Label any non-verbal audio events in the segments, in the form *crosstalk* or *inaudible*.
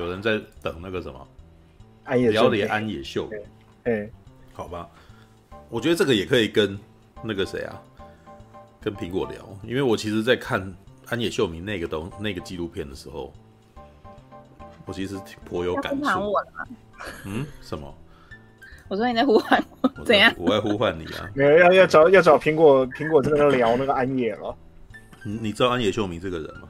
有人在等那个什么安野安野秀明。哎，好吧，我觉得这个也可以跟那个谁啊，跟苹果聊，因为我其实，在看安野秀明那个东那个纪录片的时候，我其实颇有感触。嗯？什么？我说你在呼唤我，*laughs* 怎样？我在呼唤你啊！没有要要找要找苹果苹果这边聊那个安野了。你你知道安野秀明这个人吗？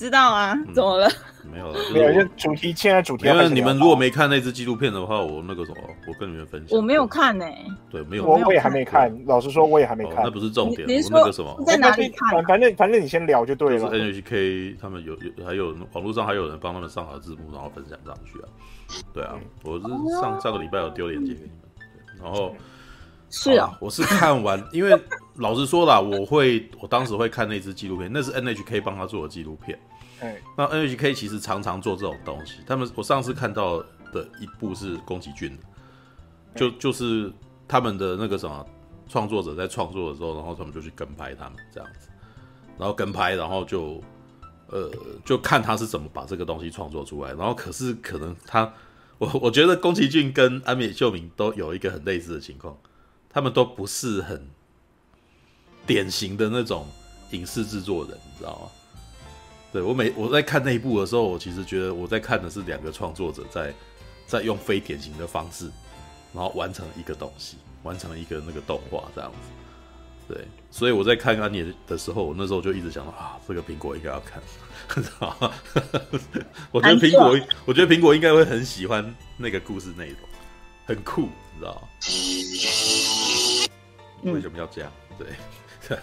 知道啊，怎么了？没有了，没有。就主题现在主题，因为你们如果没看那支纪录片的话，我那个什么，我跟你们分享。我没有看呢。对，没有。我我也还没看，老实说，我也还没看。那不是重点。你是那个什么？在哪里看？反正反正你先聊就对了。就是 NHK 他们有有还有网络上还有人帮他们上好字幕，然后分享上去啊。对啊，我是上上个礼拜有丢链接给你们，然后是啊，我是看完，因为老实说啦，我会我当时会看那支纪录片，那是 NHK 帮他做的纪录片。那 NHK 其实常常做这种东西，他们我上次看到的一部是宫崎骏的，就就是他们的那个什么创作者在创作的时候，然后他们就去跟拍他们这样子，然后跟拍，然后就。呃，就看他是怎么把这个东西创作出来，然后可是可能他，我我觉得宫崎骏跟安野秀明都有一个很类似的情况，他们都不是很典型的那种影视制作人，你知道吗？对，我每我在看那一部的时候，我其实觉得我在看的是两个创作者在在用非典型的方式，然后完成一个东西，完成一个那个动画这样子。对，所以我在看安妮的时候，我那时候就一直想到啊，这个苹果应该要看？*laughs* *laughs* 我觉得苹果，我觉得苹果应该会很喜欢那个故事内容，很酷，你知道吗？嗯、为什么要这样？对，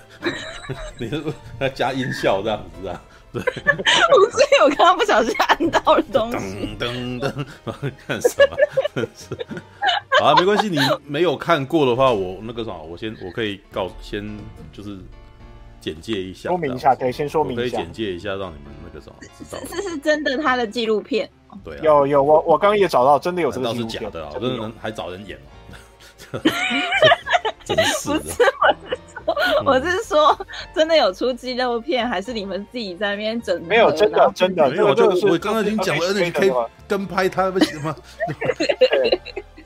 *laughs* 你是要加音效这样子啊？对，所以我刚刚不小心按到了东西，噔噔噔，*laughs* 看什么？是。*laughs* 好啊，没关系。你没有看过的话，我那个什么，我先我可以告先就是简介一下，说明一下，可以先说明一下，可以简介一下，让你们那个什么知道。这是真的，他的纪录片。对啊，有有，我我刚刚也找到，真的有这个纪录片。是假的啊，真的能 *laughs* 还找人演哦。真是，不是，我是说，*laughs* 我是说，真的有出纪录片，还是你们自己在那边整？没有，真的真的没有。就我刚刚已经讲了，，NHK 跟拍他不行吗？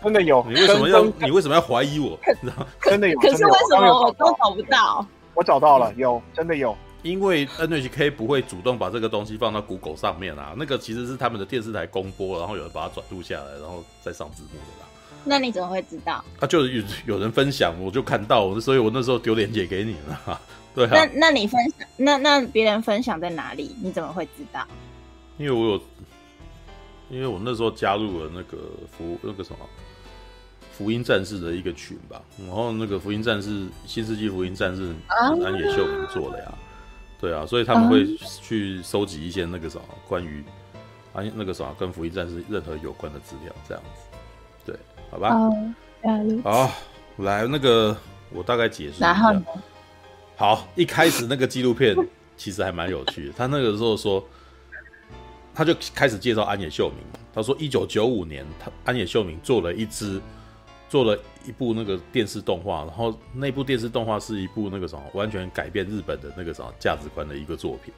真的有，你为什么要你为什么要怀疑我？真的有，可是为什么我都找不到？我找到了，有，真的有。因为 NHK 不会主动把这个东西放到 Google 上面啊，那个其实是他们的电视台公播，然后有人把它转录下来，然后再上字幕的啦。那你怎么会知道？啊，就有有人分享，我就看到，所以我那时候丢链接给你了。对啊，那那你分享，那那别人分享在哪里？你怎么会知道？因为我有，因为我那时候加入了那个福那个什么。福音战士的一个群吧，然后那个福音战士新世纪福音战士安野秀明做的呀，对啊，所以他们会去收集一些那个什么关于安那个什么跟福音战士任何有关的资料，这样子，对，好吧，好，来那个我大概解释一下，好，一开始那个纪录片 *laughs* 其实还蛮有趣的，他那个时候说，他就开始介绍安野秀明，他说一九九五年他安野秀明做了一支。做了一部那个电视动画，然后那部电视动画是一部那个什么，完全改变日本的那个什么价值观的一个作品。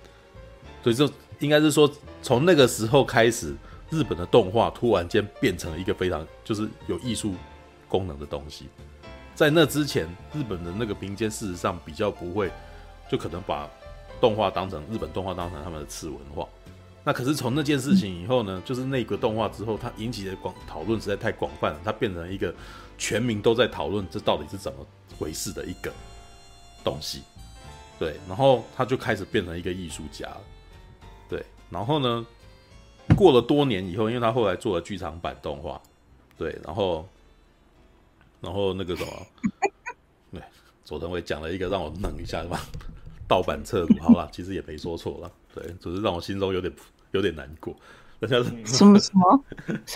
所以这应该是说，从那个时候开始，日本的动画突然间变成了一个非常就是有艺术功能的东西。在那之前，日本的那个民间事实上比较不会，就可能把动画当成日本动画当成他们的次文化。那可是从那件事情以后呢，就是那个动画之后，它引起的广讨论实在太广泛了，它变成一个。全民都在讨论这到底是怎么回事的一个东西，对，然后他就开始变成一个艺术家了，对，然后呢，过了多年以后，因为他后来做了剧场版动画，对，然后，然后那个什么，*laughs* 对，佐藤伟讲了一个让我愣一下嘛，盗版侧录，好了，其实也没说错了，对，只是让我心中有点有点难过。人家什么 *laughs* 什么？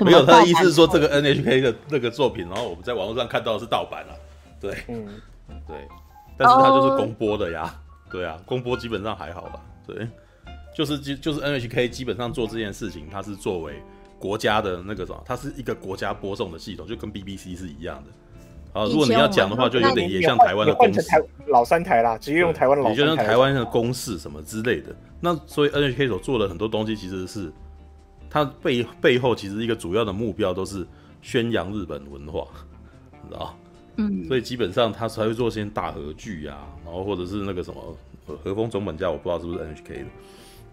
没有，他的意思是说这个 NHK 的那个作品，然后我们在网络上看到的是盗版了，对，嗯，对，但是他就是公播的呀，对啊，公播基本上还好吧，对，就是就就是 NHK 基本上做这件事情，它是作为国家的那个什么，它是一个国家播送的系统，就跟 BBC 是一样的，啊，如果你要讲的话，就有点也像台湾的公式，台老三台啦，直接用台湾老三台，也就像台湾的公式什么之类的。那所以 NHK 所做的很多东西，其实是它背背后其实一个主要的目标都是宣扬日本文化，你知道？嗯，所以基本上他才会做些大合剧啊，然后或者是那个什么和风总本家，我不知道是不是 NHK 的，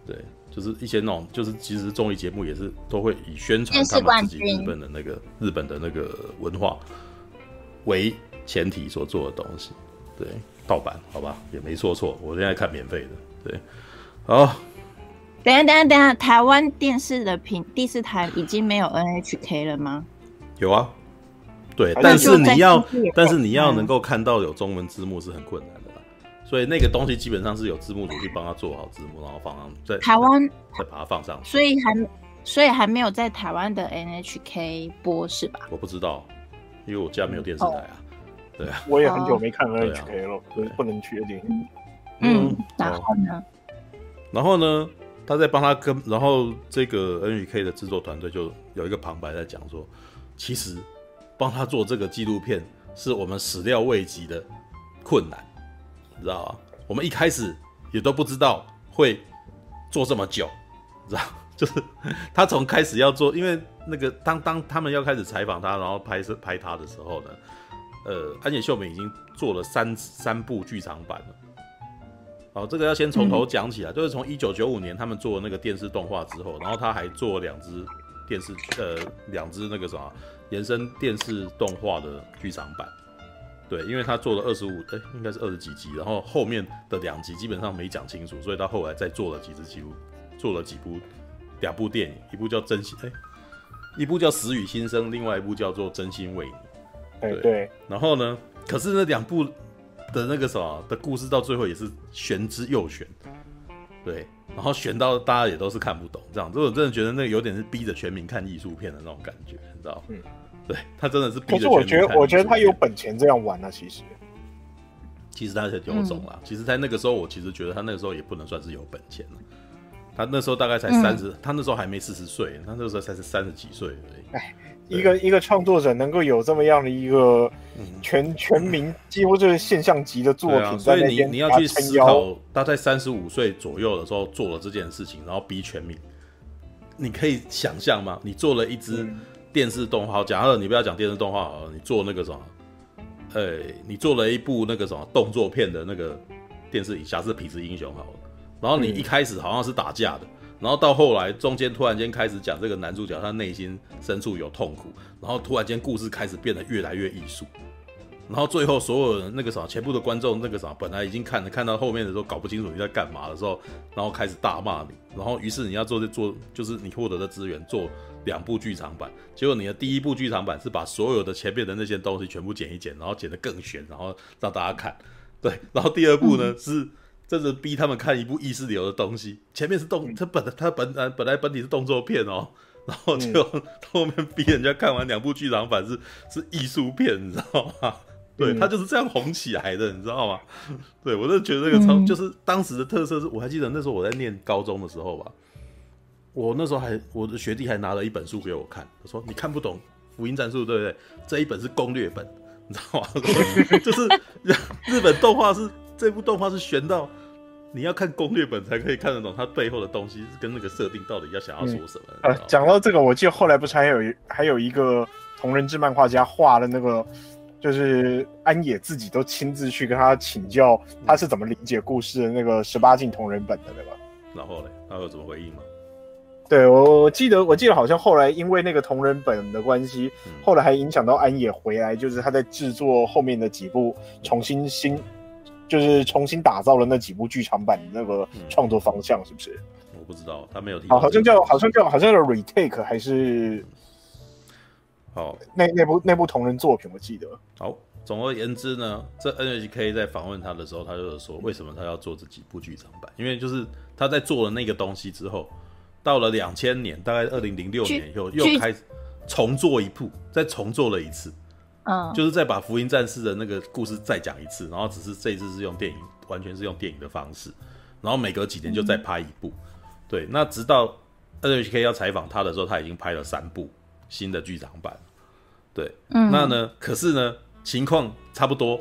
对，就是一些那种，就是其实综艺节目也是都会以宣传他们自己日本的那个日本的那个文化为前提所做的东西，对，盗版好吧，也没说错，我现在看免费的，对，好，等下等下等下，台湾电视的频第四台已经没有 NHK 了吗？有啊。对，但是你要，但是你要能够看到有中文字幕是很困难的啦，所以那个东西基本上是有字幕组去帮他做好字幕，然后放上在台湾再把它放上去，所以还所以还没有在台湾的 NHK 播是吧？我不知道，因为我家没有电视台啊。对啊，我也很久没看 NHK 了，所以不能确定。嗯，然后呢？然后呢？他在帮他跟，然后这个 NHK 的制作团队就有一个旁白在讲说，其实。帮他做这个纪录片，是我们始料未及的困难，你知道吗？我们一开始也都不知道会做这么久，你知道？*laughs* 就是他从开始要做，因为那个当当他们要开始采访他，然后拍摄拍他的时候呢，呃，安野秀明已经做了三三部剧场版了。哦，这个要先从头讲起来，嗯、就是从一九九五年他们做那个电视动画之后，然后他还做两支电视，呃，两支那个什么。延伸电视动画的剧场版，对，因为他做了二十五，哎，应该是二十几集，然后后面的两集基本上没讲清楚，所以到后来再做了几支，几乎做了几部，两部电影，一部叫真心，哎，一部叫死与新生，另外一部叫做真心为你，对对，然后呢，可是那两部的那个什么的故事到最后也是玄之又玄，对，然后玄到大家也都是看不懂，这样，我真的觉得那个有点是逼着全民看艺术片的那种感觉，你知道嗯。对他真的是，可是我觉得，我觉得他有本钱这样玩啊。其实，其实他是有种啦。其实，在那个时候，我其实觉得他那个时候也不能算是有本钱了。他那时候大概才三十，他那时候还没四十岁，他那时候才是三十几岁而已。哎，一个一个创作者能够有这么样的一个全全民几乎就是现象级的作品，所以你你要去思考，他在三十五岁左右的时候做了这件事情，然后逼全民，你可以想象吗？你做了一支。电视动画，假设你不要讲电视动画好了，你做那个什么，呃、欸，你做了一部那个什么动作片的那个电视，假设痞子英雄好了，然后你一开始好像是打架的，然后到后来中间突然间开始讲这个男主角他内心深处有痛苦，然后突然间故事开始变得越来越艺术。然后最后所有人那个啥，全部的观众那个啥，本来已经看了，看到后面的时候搞不清楚你在干嘛的时候，然后开始大骂你，然后于是你要做做，就是你获得的资源做两部剧场版，结果你的第一部剧场版是把所有的前面的那些东西全部剪一剪，然后剪得更悬，然后让大家看，对，然后第二部呢、嗯、是真的逼他们看一部意识流的东西，前面是动，它本它本来本来本体是动作片哦，然后就后面逼人家看完两部剧场版是是艺术片，你知道吗？对，他就是这样红起来的，你知道吗？对，我就觉得那个超、嗯、就是当时的特色是，我还记得那时候我在念高中的时候吧，我那时候还我的学弟还拿了一本书给我看，他说，你看不懂福音战术对不对？这一本是攻略本，你知道吗？*laughs* 就是日本动画是这部动画是悬到你要看攻略本才可以看得懂它背后的东西跟那个设定到底要想要说什么。呃、嗯，讲到这个，我记得后来不是还有一还有一个同人志漫画家画的那个。就是安野自己都亲自去跟他请教，他是怎么理解故事的那个十八禁同人本的，对吧？然后嘞，他有怎么回应吗？对，我我记得，我记得好像后来因为那个同人本的关系，嗯、后来还影响到安野回来，就是他在制作后面的几部重新新，就是重新打造了那几部剧场版的那个创作方向，是不是？我不知道，他没有提。好，好像叫好像叫好像叫 retake 还是？*laughs* 好，那那部那部同人作品我记得。好，总而言之呢，这 NHK 在访问他的时候，他就是说，为什么他要做这几部剧场版？因为就是他在做了那个东西之后，到了两千年，大概二零零六年以后，又开始重做一部，再重做了一次，嗯，就是再把福音战士的那个故事再讲一次，然后只是这一次是用电影，完全是用电影的方式，然后每隔几年就再拍一部。嗯、对，那直到 NHK 要采访他的时候，他已经拍了三部。新的剧场版，对，嗯，那呢？可是呢，情况差不多。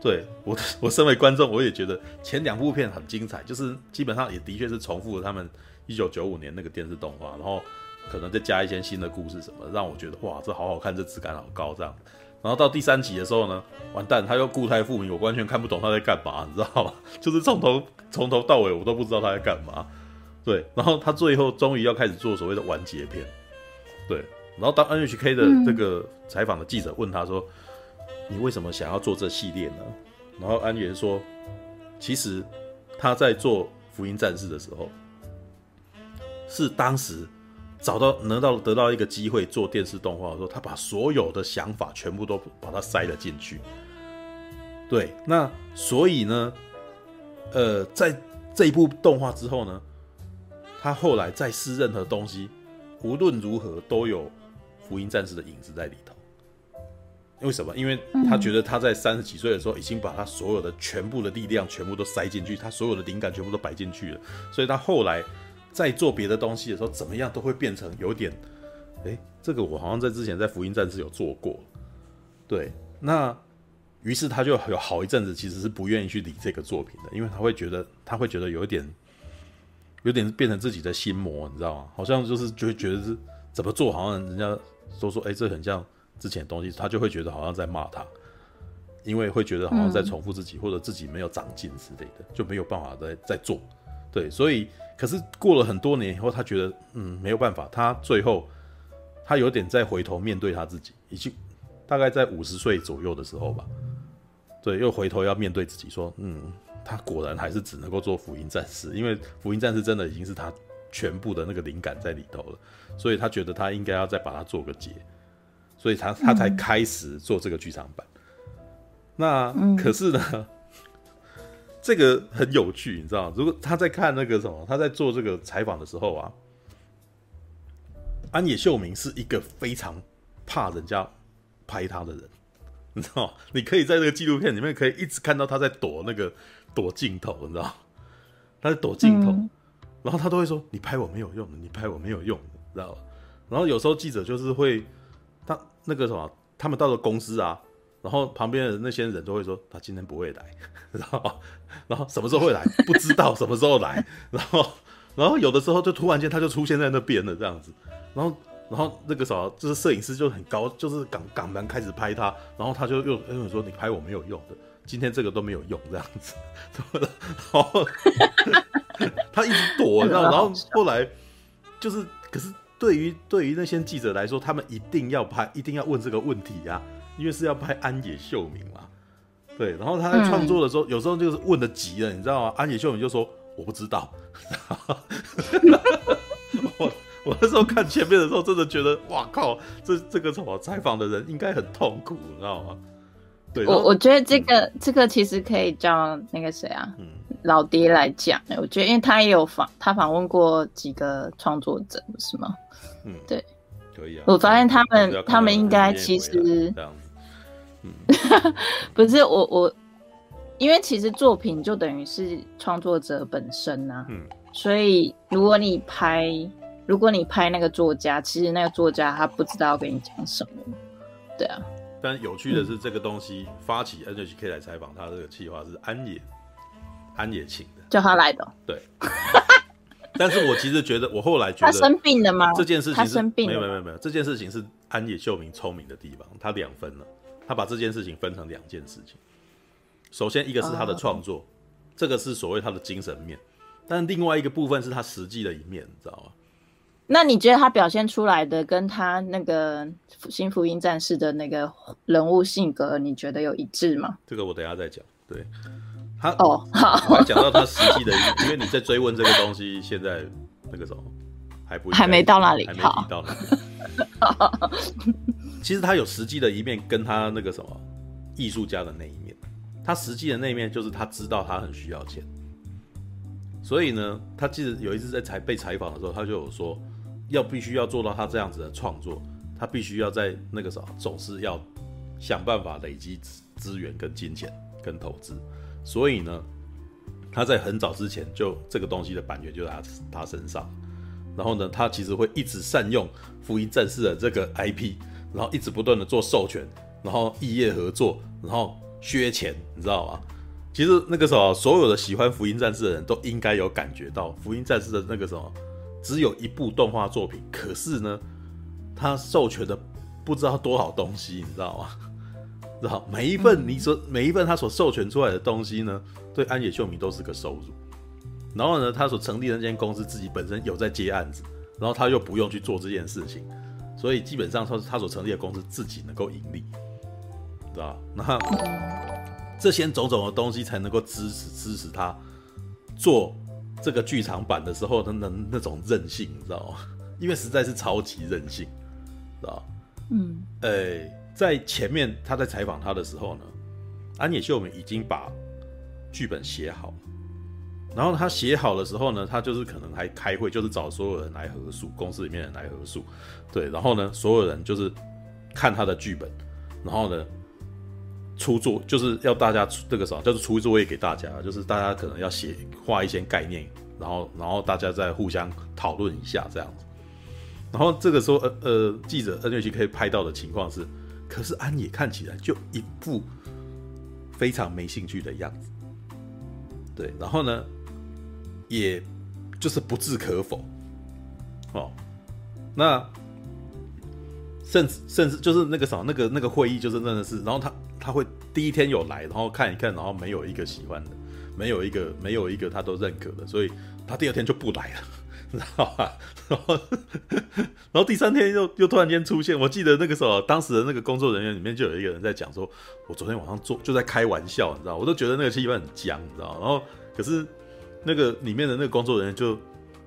对我，*laughs* 我身为观众，我也觉得前两部片很精彩，就是基本上也的确是重复了他们一九九五年那个电视动画，然后可能再加一些新的故事什么，让我觉得哇，这好好看，这质感好高这样。然后到第三集的时候呢，完蛋，他又故态复明，我完全看不懂他在干嘛，你知道吗？*laughs* 就是从头从头到尾我都不知道他在干嘛。对，然后他最后终于要开始做所谓的完结篇。对，然后当 NHK 的这个采访的记者问他说。你为什么想要做这系列呢？然后安源说，其实他在做《福音战士》的时候，是当时找到得到得到一个机会做电视动画的时候，他把所有的想法全部都把它塞了进去。对，那所以呢，呃，在这一部动画之后呢，他后来再试任何东西，无论如何都有《福音战士》的影子在里头。为什么？因为他觉得他在三十几岁的时候，已经把他所有的全部的力量全部都塞进去，他所有的灵感全部都摆进去了，所以他后来在做别的东西的时候，怎么样都会变成有点，哎，这个我好像在之前在《福音战士》有做过，对，那于是他就有好一阵子其实是不愿意去理这个作品的，因为他会觉得他会觉得有一点，有点变成自己的心魔，你知道吗？好像就是就会觉得是怎么做，好像人家都说，哎，这很像。之前的东西，他就会觉得好像在骂他，因为会觉得好像在重复自己，或者自己没有长进之类的，就没有办法再再做。对，所以可是过了很多年以后，他觉得嗯没有办法，他最后他有点再回头面对他自己，已经大概在五十岁左右的时候吧，对，又回头要面对自己说，嗯，他果然还是只能够做福音战士，因为福音战士真的已经是他全部的那个灵感在里头了，所以他觉得他应该要再把它做个结。所以他他才开始做这个剧场版。嗯、那可是呢，嗯、这个很有趣，你知道吗？如果他在看那个什么，他在做这个采访的时候啊，安野秀明是一个非常怕人家拍他的人，你知道吗？你可以在这个纪录片里面可以一直看到他在躲那个躲镜头，你知道吗？他在躲镜头，嗯、然后他都会说：“你拍我没有用的，你拍我没有用。”你知道吗？然后有时候记者就是会。他那个什么，他们到了公司啊，然后旁边的那些人都会说他今天不会来，*laughs* 然后然后什么时候会来？不知道什么时候来，*laughs* 然后然后有的时候就突然间他就出现在那边了这样子，然后然后那个什么就是摄影师就很高，就是港港门开始拍他，然后他就又又说你拍我没有用的，今天这个都没有用这样子，*laughs* 然后他一直躲，然后然后后来就是可是。对于对于那些记者来说，他们一定要拍，一定要问这个问题呀、啊，因为是要拍安野秀明嘛。对，然后他在创作的时候，嗯、有时候就是问的急了，你知道吗？安野秀明就说我不知道。*laughs* 我我那时候看前面的时候，真的觉得哇靠，这这个什么采访的人应该很痛苦，你知道吗？对，我我觉得这个、嗯、这个其实可以叫那个谁啊，嗯、老爹来讲。我觉得，因为他也有访，他访问过几个创作者，不是吗？嗯，对，可以啊。我发现他们，他，他们应该其实，嗯，*laughs* 不是我我，因为其实作品就等于是创作者本身啊。嗯，所以如果你拍，如果你拍那个作家，其实那个作家他不知道要跟你讲什么，对啊。但有趣的是，这个东西发起 NHK 来采访他，这个计划是安野安野请的，叫他来的，对。*laughs* 但是我其实觉得，我后来觉得他生病了吗？这件事情是生病没有没有没有，这件事情是安野秀明聪明的地方，他两分了，他把这件事情分成两件事情。首先一个是他的创作，哦、这个是所谓他的精神面，但另外一个部分是他实际的一面，你知道吗？那你觉得他表现出来的跟他那个新福音战士的那个人物性格，你觉得有一致吗？这个我等一下再讲。对。他哦，好，我还讲到他实际的，因为你在追问这个东西，现在那个什么还不还没到那里，还没提到那里。*laughs* 其实他有实际的一面，跟他那个什么艺术家的那一面。他实际的那一面就是他知道他很需要钱，所以呢，他记得有一次在采被采访的时候，他就有说，要必须要做到他这样子的创作，他必须要在那个时候总是要想办法累积资源跟金钱跟投资。所以呢，他在很早之前就这个东西的版权就在他他身上，然后呢，他其实会一直善用《福音战士》的这个 IP，然后一直不断的做授权，然后异业合作，然后削钱，你知道吗？其实那个时候，所有的喜欢福音战士的人都应该有感觉到，福音战士的那个什么，只有一部动画作品，可是呢，他授权的不知道多少东西，你知道吗？知道每一份你所每一份他所授权出来的东西呢，对安野秀明都是个收入。然后呢，他所成立的那间公司自己本身有在接案子，然后他又不用去做这件事情，所以基本上他他所成立的公司自己能够盈利，知道那这些种种的东西才能够支持支持他做这个剧场版的时候的那那种韧性，你知道吗？*laughs* 因为实在是超级任性，知道嗯，哎、欸，在前面他在采访他的时候呢，安野秀明已经把剧本写好了，然后他写好的时候呢，他就是可能还开会，就是找所有人来核数，公司里面人来核数，对，然后呢，所有人就是看他的剧本，然后呢。出作就是要大家出这个什么，就是出作业给大家，就是大家可能要写画一些概念，然后然后大家再互相讨论一下这样子。然后这个时候，呃呃，记者 NHK 可以拍到的情况是，可是安野看起来就一副非常没兴趣的样子，对，然后呢，也就是不置可否，哦，那甚至甚至就是那个什么，那个那个会议就是真的是，然后他。他会第一天有来，然后看一看，然后没有一个喜欢的，没有一个没有一个他都认可的，所以他第二天就不来了，*laughs* 知道吧？然 *laughs* 后然后第三天又又突然间出现，我记得那个时候，当时的那个工作人员里面就有一个人在讲说，我昨天晚上做就在开玩笑，你知道，我都觉得那个气氛很僵，你知道，然后可是那个里面的那个工作人员就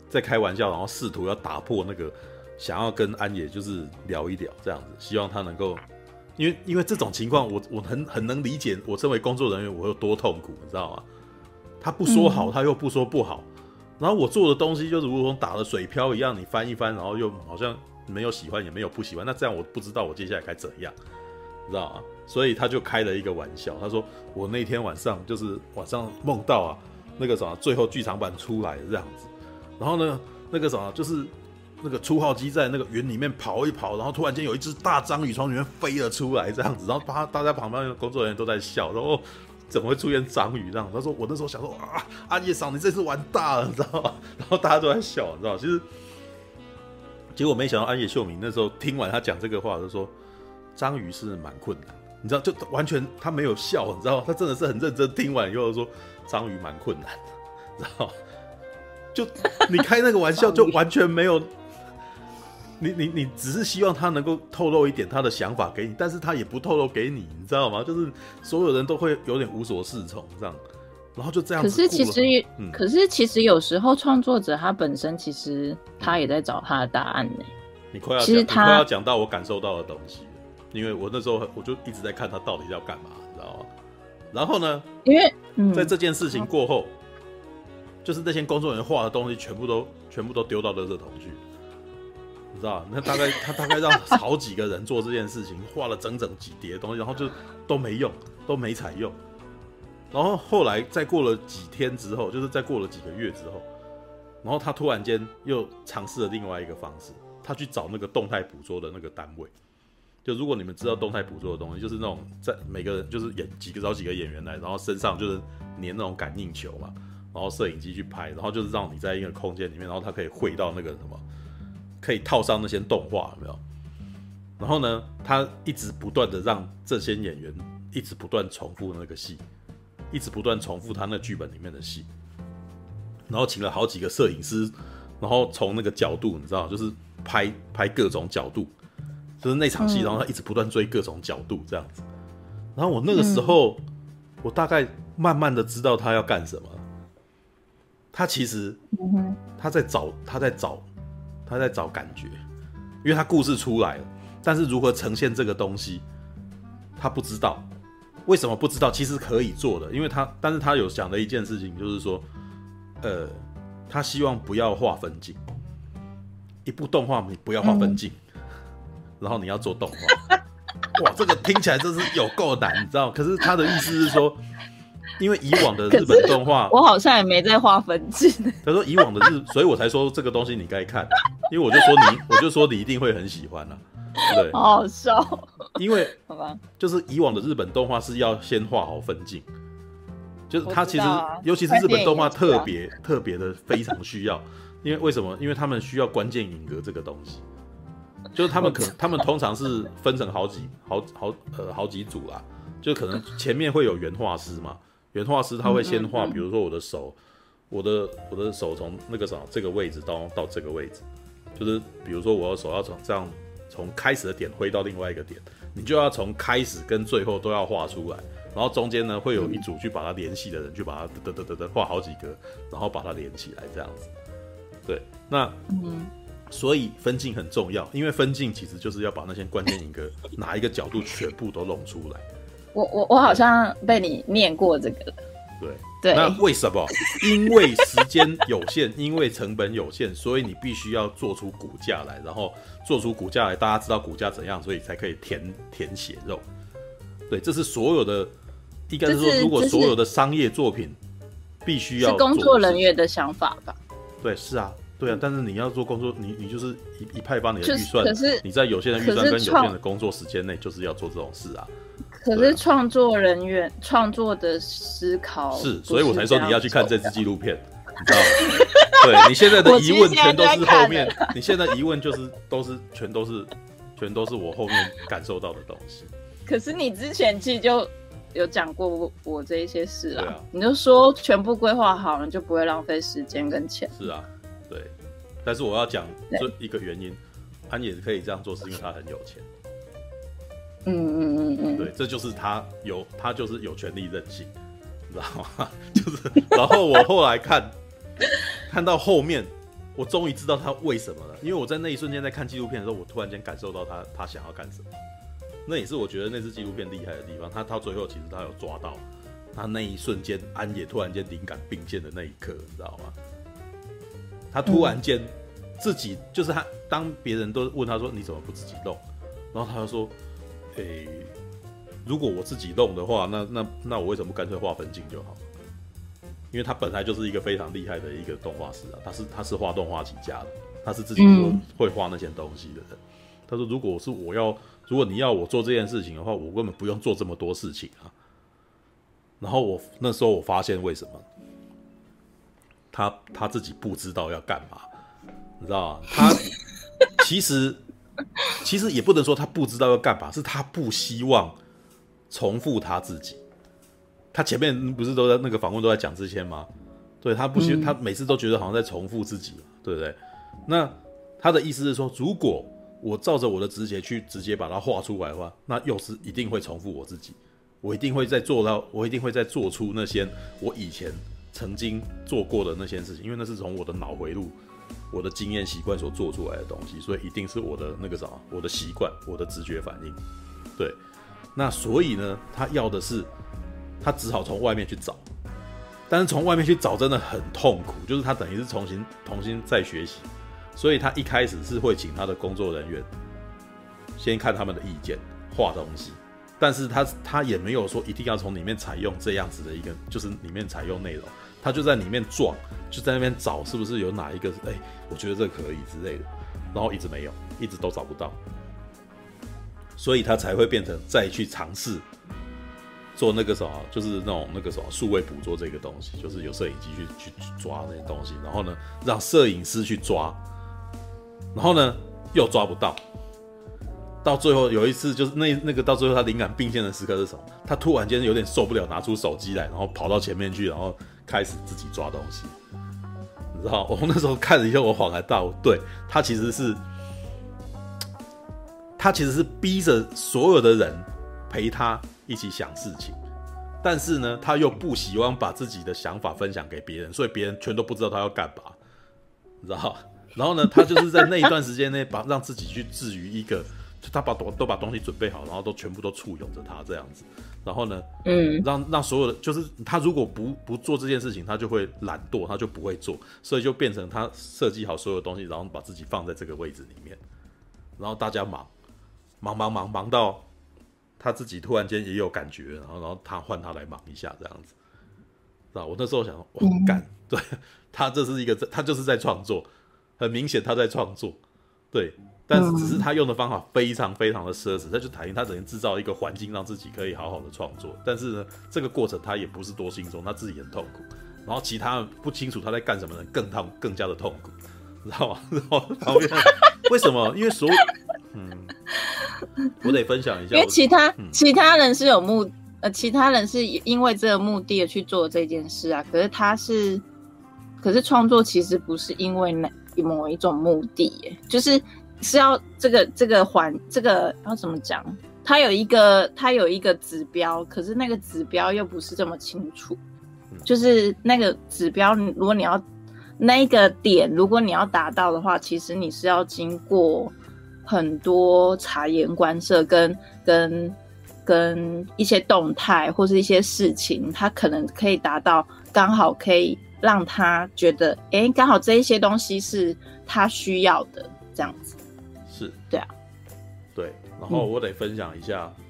在开玩笑，然后试图要打破那个想要跟安野就是聊一聊这样子，希望他能够。因为因为这种情况，我我很很能理解，我身为工作人员，我有多痛苦，你知道吗？他不说好，他又不说不好，然后我做的东西就是如同打了水漂一样，你翻一翻，然后又好像没有喜欢，也没有不喜欢，那这样我不知道我接下来该怎样，你知道吗？所以他就开了一个玩笑，他说我那天晚上就是晚上梦到啊，那个什么最后剧场版出来的这样子，然后呢，那个什么就是。那个初号机在那个云里面跑一跑，然后突然间有一只大章鱼从里面飞了出来，这样子，然后大大家旁边的工作人员都在笑，然后，怎么会出现章鱼这样？他说我那时候想说啊，安野桑你这次玩大了，你知道吗？*laughs* 然后大家都在笑，你知道吗？其实结果没想到安野秀明那时候听完他讲这个话，就说章鱼是蛮困难，你知道，就完全他没有笑，你知道，他真的是很认真听完以后说章鱼蛮困难的，然后就你开那个玩笑就完全没有。你你你只是希望他能够透露一点他的想法给你，但是他也不透露给你，你知道吗？就是所有人都会有点无所适从这样，然后就这样。可是其实，嗯、可是其实有时候创作者他本身其实他也在找他的答案呢。你快要其实他快要讲到我感受到的东西，因为我那时候我就一直在看他到底要干嘛？然后呢，因为、嗯、在这件事情过后，就是那些工作人员画的东西全部都全部都丢到垃圾桶去。你知道，那大概 *laughs* 他大概让好几个人做这件事情，画了整整几叠东西，然后就都没用，都没采用。然后后来再过了几天之后，就是再过了几个月之后，然后他突然间又尝试了另外一个方式，他去找那个动态捕捉的那个单位。就如果你们知道动态捕捉的东西，就是那种在每个人就是演几个找几个演员来，然后身上就是粘那种感应球嘛，然后摄影机去拍，然后就是让你在一个空间里面，然后他可以汇到那个什么。可以套上那些动画，有没有？然后呢，他一直不断的让这些演员一直不断重复那个戏，一直不断重复他那剧本里面的戏。然后请了好几个摄影师，然后从那个角度，你知道，就是拍拍各种角度，就是那场戏，然后他一直不断追各种角度这样子。然后我那个时候，我大概慢慢的知道他要干什么。他其实他在找，他在找。他在找感觉，因为他故事出来了，但是如何呈现这个东西，他不知道。为什么不知道？其实可以做的，因为他，但是他有想的一件事情，就是说，呃，他希望不要画分镜，一部动画你不要画分镜，嗯、然后你要做动画，*laughs* 哇，这个听起来真是有够难，你知道？可是他的意思是说。因为以往的日本动画，我好像也没在画分镜。*laughs* 他说以往的日，所以我才说这个东西你该看，因为我就说你，*laughs* 我就说你一定会很喜欢啊。对，好好笑。因为好吧，就是以往的日本动画是要先画好分镜，就是它其实，啊、尤其是日本动画特别特别的非常需要，因为为什么？因为他们需要关键影格这个东西，就是他们可能他们通常是分成好几好好呃好几组啦，就可能前面会有原画师嘛，原画师他会先画，比如说我的手，我的我的手从那个什么这个位置到到这个位置，就是比如说我的手要从这样从开始的点挥到另外一个点。你就要从开始跟最后都要画出来，然后中间呢会有一组去把它联系的人，去把它得得得得画好几个，然后把它连起来这样子。对，那嗯，所以分镜很重要，因为分镜其实就是要把那些关键影格哪一个角度全部都弄出来。我我我好像被你念过这个。对。对，那为什么？*laughs* 因为时间有限，因为成本有限，所以你必须要做出骨架来，然后做出骨架来，大家知道骨架怎样，所以才可以填填血肉。对，这是所有的，应该是说，如果所有的商业作品必须要是工作人员的想法吧？对，是啊，对啊，但是你要做工作，你你就是一一派把你的预算，可是你在有限的预算跟有限的工作时间内，就是要做这种事啊。可是创作人员创、啊、作的思考是，所以我才说你要去看这支纪录片，你知道吗？对，*laughs* *laughs* 你现在的疑问全都是后面，你现在疑问就是都是全都是全都是我后面感受到的东西。可是你之前其实就有讲过我，我这一些事啊，你就说全部规划好了，就不会浪费时间跟钱。是啊，对。但是我要讲这一个原因，安也可以这样做，是因为他很有钱。嗯嗯嗯嗯，对，这就是他有，他就是有权利任性，你知道吗？*laughs* 就是，然后我后来看，*laughs* 看到后面，我终于知道他为什么了。因为我在那一瞬间在看纪录片的时候，我突然间感受到他他想要干什么。那也是我觉得那支纪录片厉害的地方。他到最后其实他有抓到他那一瞬间，安野突然间灵感并现的那一刻，你知道吗？他突然间自己、嗯、就是他，当别人都问他说你怎么不自己弄，然后他就说。诶、欸，如果我自己弄的话，那那那我为什么不干脆画分镜就好？因为他本来就是一个非常厉害的一个动画师啊，他是他是画动画起家的，他是自己说会画那些东西的人。嗯、他说，如果是我要，如果你要我做这件事情的话，我根本不用做这么多事情啊。然后我那时候我发现为什么，他他自己不知道要干嘛，你知道吗？他 *laughs* 其实。其实也不能说他不知道要干嘛，是他不希望重复他自己。他前面不是都在那个访问都在讲这些吗？对，他不希，他每次都觉得好像在重复自己，对不对？那他的意思是说，如果我照着我的直觉去直接把它画出来的话，那又是一定会重复我自己。我一定会再做到，我一定会再做出那些我以前曾经做过的那些事情，因为那是从我的脑回路。我的经验习惯所做出来的东西，所以一定是我的那个啥，我的习惯，我的直觉反应。对，那所以呢，他要的是，他只好从外面去找，但是从外面去找真的很痛苦，就是他等于是重新重新再学习，所以他一开始是会请他的工作人员先看他们的意见画东西，但是他他也没有说一定要从里面采用这样子的一个，就是里面采用内容。他就在里面撞，就在那边找，是不是有哪一个？哎、我觉得这可以之类的，然后一直没有，一直都找不到，所以他才会变成再去尝试做那个什么，就是那种那个什么数位捕捉这个东西，就是有摄影机去去抓那些东西，然后呢，让摄影师去抓，然后呢又抓不到，到最后有一次就是那那个到最后他灵感并现的时刻是什么？他突然间有点受不了，拿出手机来，然后跑到前面去，然后。开始自己抓东西，你知道？我那时候看了以后，我恍然大悟，对，他其实是，他其实是逼着所有的人陪他一起想事情，但是呢，他又不希望把自己的想法分享给别人，所以别人全都不知道他要干嘛，你知道？然后呢，他就是在那一段时间内把让自己去置于一个，就他把都都把东西准备好，然后都全部都簇拥着他这样子。然后呢，嗯，让让所有的就是他如果不不做这件事情，他就会懒惰，他就不会做，所以就变成他设计好所有东西，然后把自己放在这个位置里面，然后大家忙，忙忙忙忙到他自己突然间也有感觉，然后然后他换他来忙一下这样子，是吧？我那时候想，我干，对 *laughs* 他这是一个他就是在创作，很明显他在创作，对，但是只是他用的方法非常非常的奢侈，他就等于他等于制造一个环境让自己可以好好的创作，但是呢，这个过程他也不是多轻松，他自己很痛苦，然后其他不清楚他在干什么的人更痛更加的痛苦，知道吗？然后旁边为什么？因为所有嗯，我得分享一下，因为其他、嗯、其他人是有目呃，其他人是因为这个目的而去做这件事啊，可是他是。可是创作其实不是因为那某一种目的耶，就是是要这个这个环这个要怎么讲？它有一个它有一个指标，可是那个指标又不是这么清楚。就是那个指标，如果你要那个点，如果你要达到的话，其实你是要经过很多察言观色跟跟跟一些动态或是一些事情，它可能可以达到刚好可以。让他觉得，哎、欸，刚好这一些东西是他需要的，这样子。是，对啊，对。然后我得分享一下，嗯、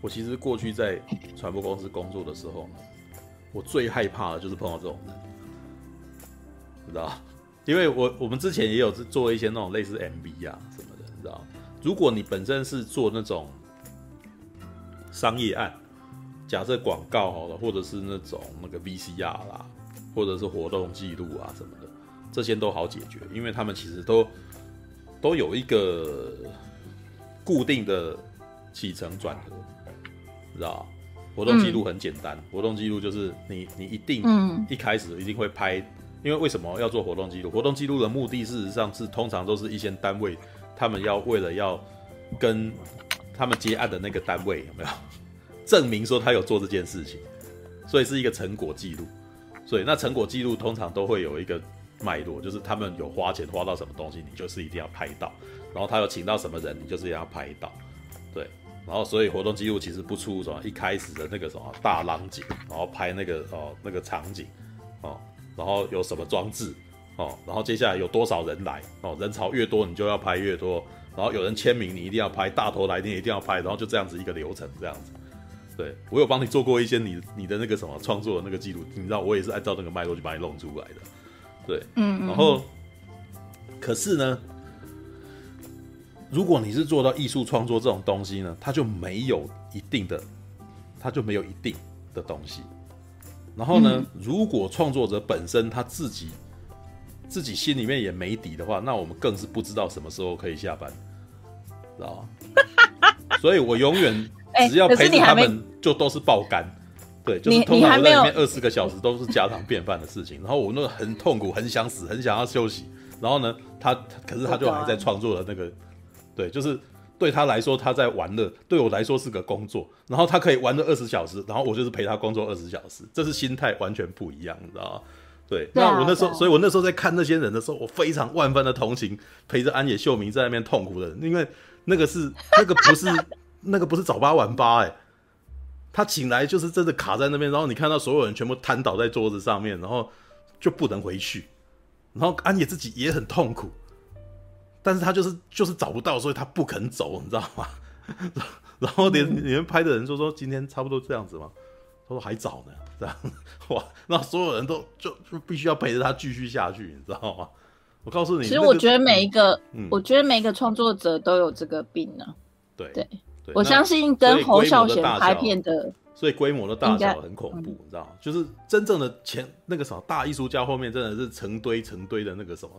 我其实过去在传播公司工作的时候呢，我最害怕的就是碰到这种人，你知道？因为我我们之前也有做一些那种类似 MV 啊什么的，你知道？如果你本身是做那种商业案，假设广告好了，或者是那种那个 VCR 啦。或者是活动记录啊什么的，这些都好解决，因为他们其实都都有一个固定的起承转合，知道活动记录很简单，嗯、活动记录就是你你一定一开始一定会拍，嗯、因为为什么要做活动记录？活动记录的目的事实上是通常都是一些单位，他们要为了要跟 *tsk* 他们接案的那个单位有没有 *laughs* 证明说他有做这件事情，所以是一个成果记录。所以那成果记录通常都会有一个脉络，就是他们有花钱花到什么东西，你就是一定要拍到；然后他有请到什么人，你就是要拍到。对，然后所以活动记录其实不出什么一开始的那个什么大浪景，然后拍那个哦那个场景哦，然后有什么装置哦，然后接下来有多少人来哦，人潮越多你就要拍越多，然后有人签名你一定要拍，大头来你也一定要拍，然后就这样子一个流程这样子。对，我有帮你做过一些你你的那个什么创作的那个记录，你知道我也是按照那个脉络去把你弄出来的。对，嗯，嗯，然后，可是呢，如果你是做到艺术创作这种东西呢，它就没有一定的，它就没有一定的东西。然后呢，嗯、如果创作者本身他自己自己心里面也没底的话，那我们更是不知道什么时候可以下班，知道吗？*laughs* 所以我永远。只要陪着他们，就都是爆肝，对，就是通常在里面二十个小时都是家常便饭的事情。然后我那个很痛苦，很想死，很想要休息。然后呢，他可是他就还在创作的那个，对，就是对他来说他在玩乐，对我来说是个工作。然后他可以玩了二十小时，然后我就是陪他工作二十小时，这是心态完全不一样，你知道吗？对，那我那时候，所以我那时候在看那些人的时候，我非常万分的同情陪着安野秀明在那边痛苦的人，因为那个是那个不是。*laughs* 那个不是早八晚八哎，他醒来就是真的卡在那边，然后你看到所有人全部瘫倒在桌子上面，然后就不能回去，然后安野自己也很痛苦，但是他就是就是找不到，所以他不肯走，你知道吗？*laughs* 然后连你们拍的人就说今天差不多这样子吗？他说还早呢，这样哇，那所有人都就就必须要陪着他继续下去，你知道吗？我告诉你，其实我觉得每一个，嗯、我觉得每一个创作者都有这个病呢、啊，对对。我相信跟侯孝贤拍片的，所以规模的大小很恐怖，你知道吗？就是真正的前那个什么大艺术家后面真的是成堆成堆的那个什么，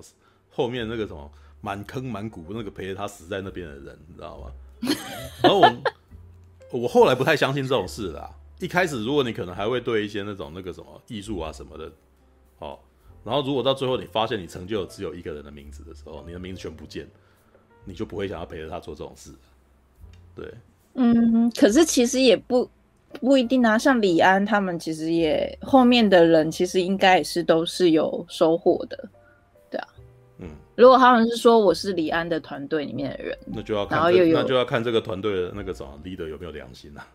后面那个什么满坑满谷那个陪着他死在那边的人，你知道吗？*laughs* 然后我我后来不太相信这种事啦。一开始如果你可能还会对一些那种那个什么艺术啊什么的，哦，然后如果到最后你发现你成就只有一个人的名字的时候，你的名字全不见，你就不会想要陪着他做这种事。对，嗯，可是其实也不不一定啊。像李安他们，其实也后面的人，其实应该也是都是有收获的，对啊，嗯。如果他们是说我是李安的团队里面的人，那就要看，然后又有那就要看这个团队的那个什么 leader 有没有良心啊。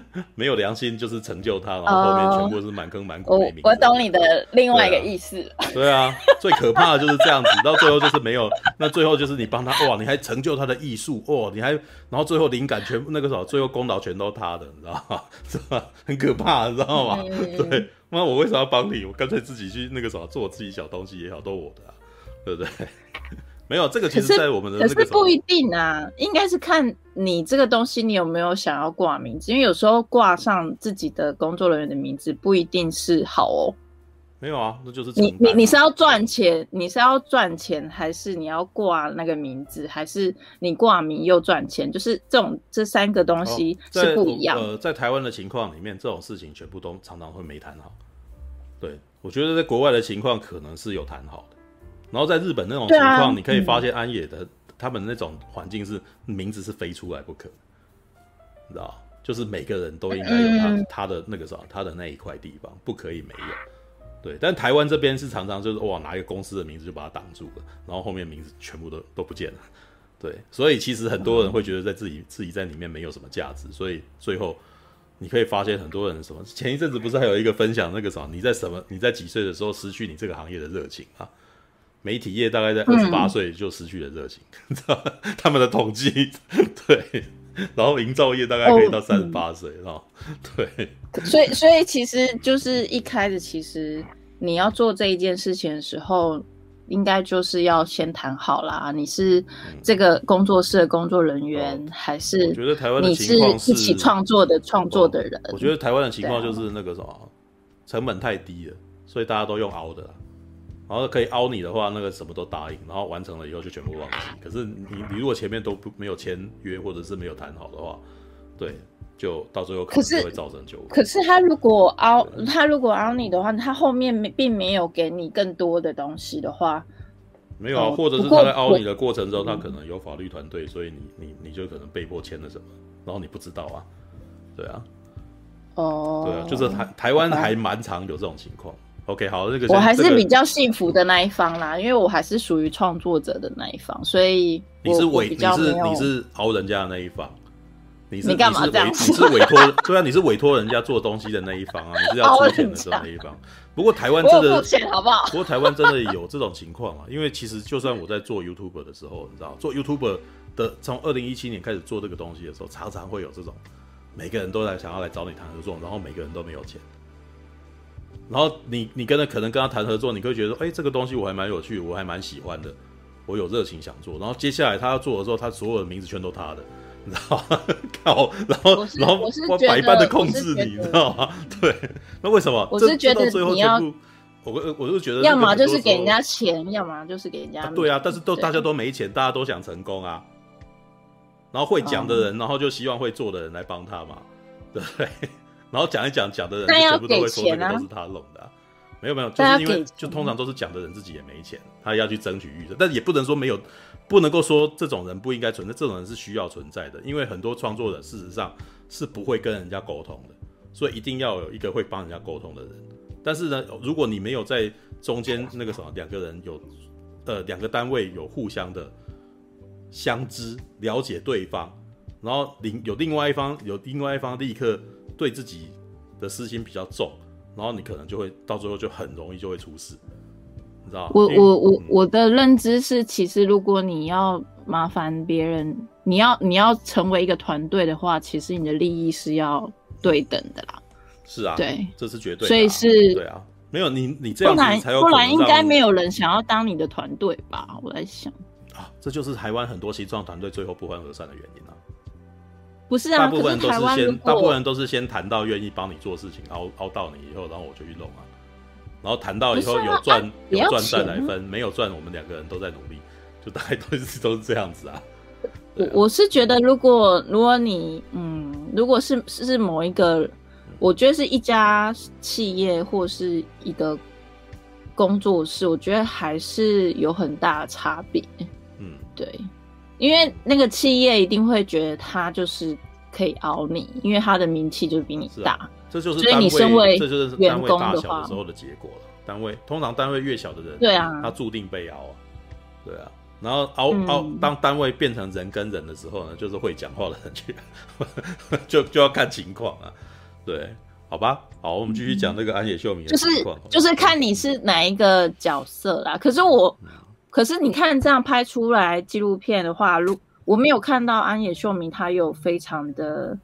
*laughs* 没有良心就是成就他，然后后面全部是满坑满谷没名。我我懂你的另外一个意思。对啊，最可怕的就是这样子，到最后就是没有，*laughs* 那最后就是你帮他哇，你还成就他的艺术哦，你还然后最后灵感全部那个什么，最后功劳全都他的，你知道吗？*laughs* 是吧？很可怕，你知道吗？嗯、对，那我为什么要帮你？我干脆自己去那个什么做我自己小东西也好，都我的、啊，对不对？没有这个，其实在我们的可是不一定啊，应该是看你这个东西你有没有想要挂名字，因为有时候挂上自己的工作人员的名字不一定是好哦。没有啊，那就是你你你是要赚钱，你是要赚钱，还是你要挂那个名字，还是你挂名又赚钱？就是这种这三个东西是不一样。呃，在台湾的情况里面，这种事情全部都常常会没谈好。对，我觉得在国外的情况可能是有谈好的。然后在日本那种情况，啊、你可以发现安野的、嗯、他们那种环境是名字是非出来不可，你知道，就是每个人都应该有他、嗯、他的那个啥，他的那一块地方不可以没有。对，但台湾这边是常常就是哇，拿一个公司的名字就把它挡住了，然后后面名字全部都都不见了。对，所以其实很多人会觉得在自己自己在里面没有什么价值，所以最后你可以发现很多人什么，前一阵子不是还有一个分享那个什么，你在什么你在几岁的时候失去你这个行业的热情啊？媒体业大概在二十八岁就失去了热情，*laughs* 他们的统计 *laughs* 对。然后营造业大概可以到三十八岁，哦，*laughs* 对。所以，所以其实就是一开始，其实你要做这一件事情的时候，应该就是要先谈好啦。你是这个工作室的工作人员，嗯、还是我觉得台湾你是一起创作的创作的人？我觉得台湾的情况就是那个什么，成本太低了，所以大家都用熬的。然后可以凹你的话，那个什么都答应，然后完成了以后就全部忘记。可是你你如果前面都不没有签约或者是没有谈好的话，对，就到最后可能就会造成纠纷。可是他如果凹他如果凹你的话，他后面没并没有给你更多的东西的话，没有啊，或者是他在凹你的过程中，他可能有法律团队，所以你你你就可能被迫签了什么，然后你不知道啊，对啊，哦，对啊，就是台台湾还蛮常有这种情况。OK，好，这个我还是比较幸福的那一方啦，因为我还是属于创作者的那一方，所以你是委，你是你是熬人家的那一方，你是你干嘛这样？你是委托，对啊，你是委托人家做东西的那一方啊，你是要出钱的那一方。不过台湾真的，好不好？不过台湾真的有这种情况啊，因为其实就算我在做 YouTuber 的时候，你知道，做 YouTuber 的从二零一七年开始做这个东西的时候，常常会有这种，每个人都来想要来找你谈合作，然后每个人都没有钱。然后你你跟他可能跟他谈合作，你会觉得哎，这个东西我还蛮有趣，我还蛮喜欢的，我有热情想做。然后接下来他要做的时候，他所有的名字全都他的，你知道吗？*laughs* 靠，然后然后我百般的控制你，你知道吗？对，那为什么？我是觉得你要，我我是觉得，要么就是给人家钱，要么就是给人家。对啊，但是都大家都没钱，大家都想成功啊。然后会讲的人，然后就希望会做的人来帮他嘛，对不对？然后讲一讲讲的人，全部都会说这个都是他弄的，啊，没有没有，就是因为就通常都是讲的人自己也没钱，他要去争取预算，但也不能说没有，不能够说这种人不应该存在，这种人是需要存在的，因为很多创作者事实上是不会跟人家沟通的，所以一定要有一个会帮人家沟通的人。但是呢，如果你没有在中间那个什么两个人有呃两个单位有互相的相知了解对方，然后另有另外一方有另外一方立刻。对自己的私心比较重，然后你可能就会到最后就很容易就会出事，你知道？我我我、嗯、我的认知是，其实如果你要麻烦别人，你要你要成为一个团队的话，其实你的利益是要对等的啦。是啊，对，这是绝对的。所以是，对啊，没有你你这样子才有可能，不然应该没有人想要当你的团队吧？我在想啊，这就是台湾很多西装团队最后不欢而散的原因啊。不是啊，大部分都是先，大部分人都是先谈到愿意帮你做事情，凹凹到你以后，然后我就去弄啊。然后谈到以后有赚、啊、有赚再来分，没有赚我们两个人都在努力，就大概都是 *laughs* 都是这样子啊。我、啊、我是觉得，如果如果你嗯，如果是是某一个，我觉得是一家企业或是一个工作室，我觉得还是有很大的差别。嗯，对。因为那个企业一定会觉得他就是可以熬你，因为他的名气就是比你大，啊、这就是所以你身为这就是员工大小的时候的结果了。单位通常单位越小的人，对啊，他注定被熬啊，对啊。然后熬熬当单位变成人跟人的时候呢，就是会讲话的人去，*laughs* 就就要看情况啊。对，好吧，好，我们继续讲那个安野秀明的情况，就是就是看你是哪一个角色啦。可是我。嗯可是你看这样拍出来纪录片的话，如我没有看到安野秀明，他有非常的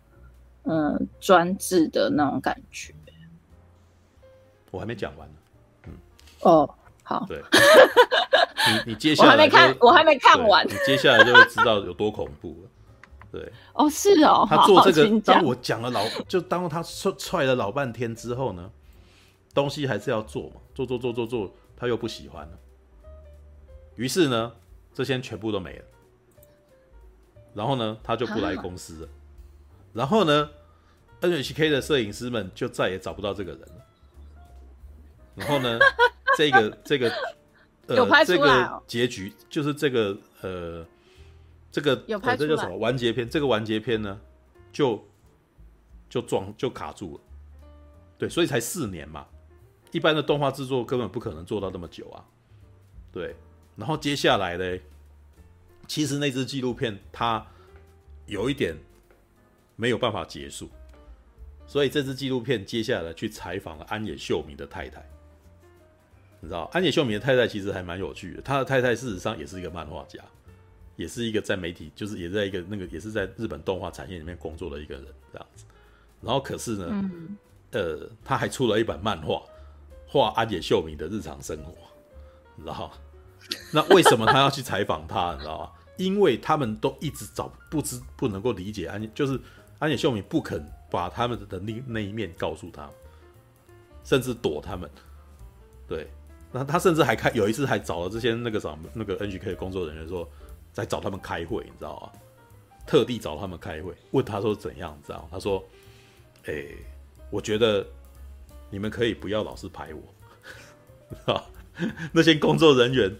呃专制的那种感觉。我还没讲完呢。嗯。哦，好。对。*laughs* 你你接下来我还没看，我还没看完，你接下来就会知道有多恐怖了。对，哦，是哦，他做这个，当我讲了老，就当他踹踹了老半天之后呢，东西还是要做嘛，做做做做做，他又不喜欢了，于是呢，这些全部都没了，然后呢，他就不来公司了，啊、然后呢，NHK 的摄影师们就再也找不到这个人了，然后呢，*laughs* 这个这个呃，这个结局就是这个呃。这个有拍、呃、这叫什么完结篇？这个完结篇呢，就就撞就卡住了，对，所以才四年嘛。一般的动画制作根本不可能做到那么久啊，对。然后接下来呢，其实那支纪录片它有一点没有办法结束，所以这支纪录片接下来去采访了安野秀明的太太，你知道，安野秀明的太太其实还蛮有趣的，他的太太事实上也是一个漫画家。也是一个在媒体，就是也在一个那个，也是在日本动画产业里面工作的一个人这样子。然后可是呢，嗯、呃，他还出了一本漫画，画安野秀明的日常生活，你知道？那为什么他要去采访他？你知道吗？因为他们都一直找不知不能够理解安，就是安野秀明不肯把他们的那那一面告诉他，甚至躲他们。对，那他甚至还开有一次还找了这些那个什么那个 NGK 的工作人员说。在找他们开会，你知道吗？特地找他们开会，问他说怎样？你知道吗？他说：“哎、我觉得你们可以不要老是拍我，*laughs* 啊，*laughs* 那些工作人员，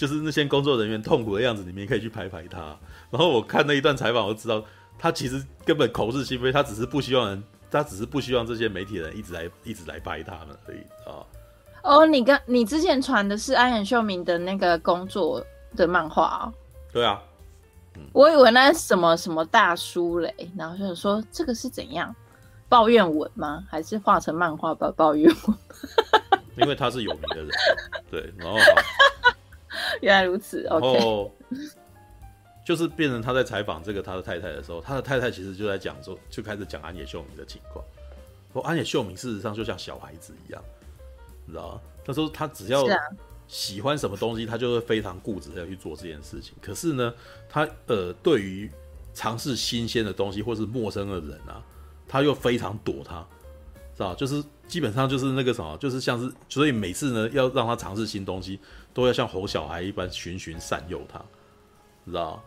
就是那些工作人员痛苦的样子，你们也可以去拍拍他。”然后我看那一段采访，我就知道他其实根本口是心非，他只是不希望人，他只是不希望这些媒体人一直来一直来拍他们而已啊。哦，你跟你之前传的是安野秀明的那个工作的漫画啊？对啊，嗯、我以为那是什么什么大叔嘞，然后就想说这个是怎样抱怨文吗？还是画成漫画吧抱怨文？因为他是有名的人，对，然后原来如此，然后就是变成他在采访这个他的太太的时候，他的太太其实就在讲说，就开始讲安野秀明的情况。说安野秀明事实上就像小孩子一样，你知道吗？他说他只要。喜欢什么东西，他就会非常固执的要去做这件事情。可是呢，他呃，对于尝试新鲜的东西或是陌生的人啊，他又非常躲他，知道？就是基本上就是那个什么，就是像是，所以每次呢，要让他尝试新东西，都要像哄小孩一般循循善诱他，知道？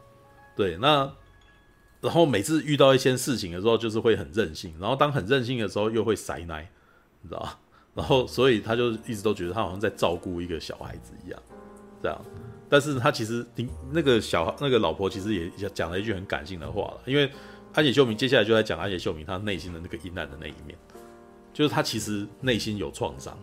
对，那然后每次遇到一些事情的时候，就是会很任性，然后当很任性的时候，又会塞奶，你知道？然后，所以他就一直都觉得他好像在照顾一个小孩子一样，这样。但是他其实听，那个小孩那个老婆其实也讲了一句很感性的话了。因为安野秀明接下来就在讲安野秀明他内心的那个阴暗的那一面，就是他其实内心有创伤，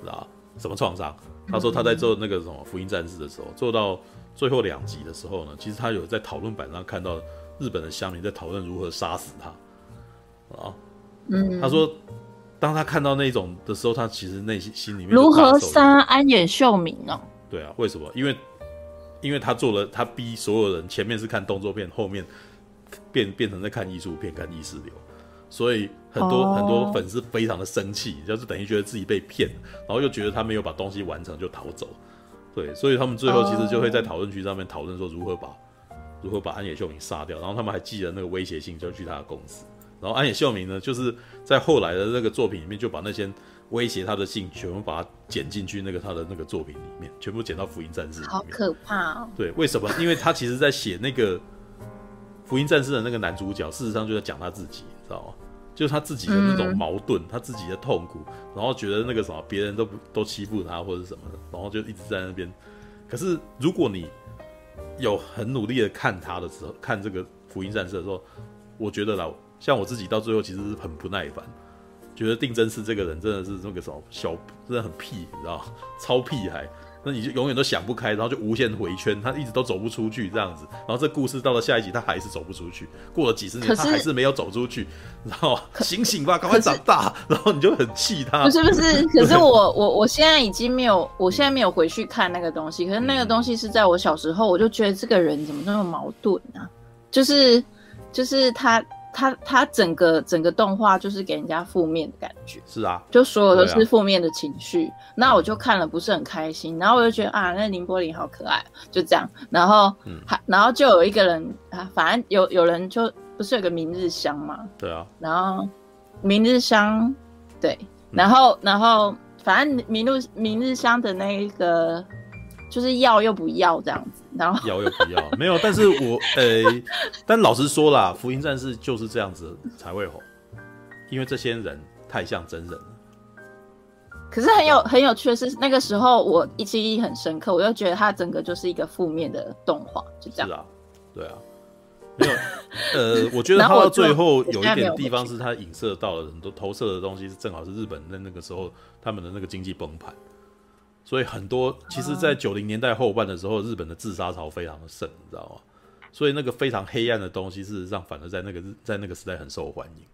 知道什么创伤？他说他在做那个什么《福音战士》的时候，做到最后两集的时候呢，其实他有在讨论板上看到日本的乡民在讨论如何杀死他，啊，嗯，他说。当他看到那种的时候，他其实内心心里面如何杀安野秀明哦？对啊，为什么？因为因为他做了，他逼所有人前面是看动作片，后面变变成在看艺术片，看意识流，所以很多、哦、很多粉丝非常的生气，就是等于觉得自己被骗，然后又觉得他没有把东西完成就逃走，对，所以他们最后其实就会在讨论区上面讨论说如何把如何把安野秀明杀掉，然后他们还寄了那个威胁信，就去他的公司。然后安野秀明呢，就是在后来的那个作品里面，就把那些威胁他的信全部把它剪进去那个他的那个作品里面，全部剪到《福音战士》里面。好可怕哦！对，为什么？因为他其实在写那个《福音战士》的那个男主角，事实上就在讲他自己，你知道吗？就是他自己的那种矛盾，嗯、他自己的痛苦，然后觉得那个什么别人都不都欺负他或者什么的，然后就一直在那边。可是如果你有很努力的看他的时候，看这个《福音战士》的时候，我觉得啦。像我自己到最后其实是很不耐烦，觉得定真寺这个人真的是那个什么小，真的很屁，你知道超屁孩，那你就永远都想不开，然后就无限回圈，他一直都走不出去这样子。然后这故事到了下一集，他还是走不出去。过了几十年，他还是没有走出去，然后醒醒吧，赶快长大。然后你就很气他。不是不是，*laughs* 可是我我我现在已经没有，我现在没有回去看那个东西。可是那个东西是在我小时候，我就觉得这个人怎么那么矛盾啊？就是就是他。他他整个整个动画就是给人家负面的感觉。是啊，就所有都是负面的情绪。啊、那我就看了不是很开心，然后我就觉得啊，那綾波林好可爱，就这样。然后，嗯，还然后就有一个人啊，反正有有人就不是有个明日香嘛？对啊。然后明日香，对，然后、嗯、然后反正明日明日香的那一个。就是要又不要这样子，然后要又不要，没有。但是我呃、欸，但老实说啦，福音战士就是这样子才会红，因为这些人太像真人了。可是很有很有趣的是，那个时候我一记忆很深刻，我就觉得它整个就是一个负面的动画，就这样。是啊，对啊，没有。呃，我觉得他到最后有一点地方是他影射到了很多投射的东西，是正好是日本在那个时候他们的那个经济崩盘。所以很多，其实，在九零年代后半的时候，日本的自杀潮非常的盛，你知道吗？所以那个非常黑暗的东西，事实上反而在那个日，在那个时代很受欢迎。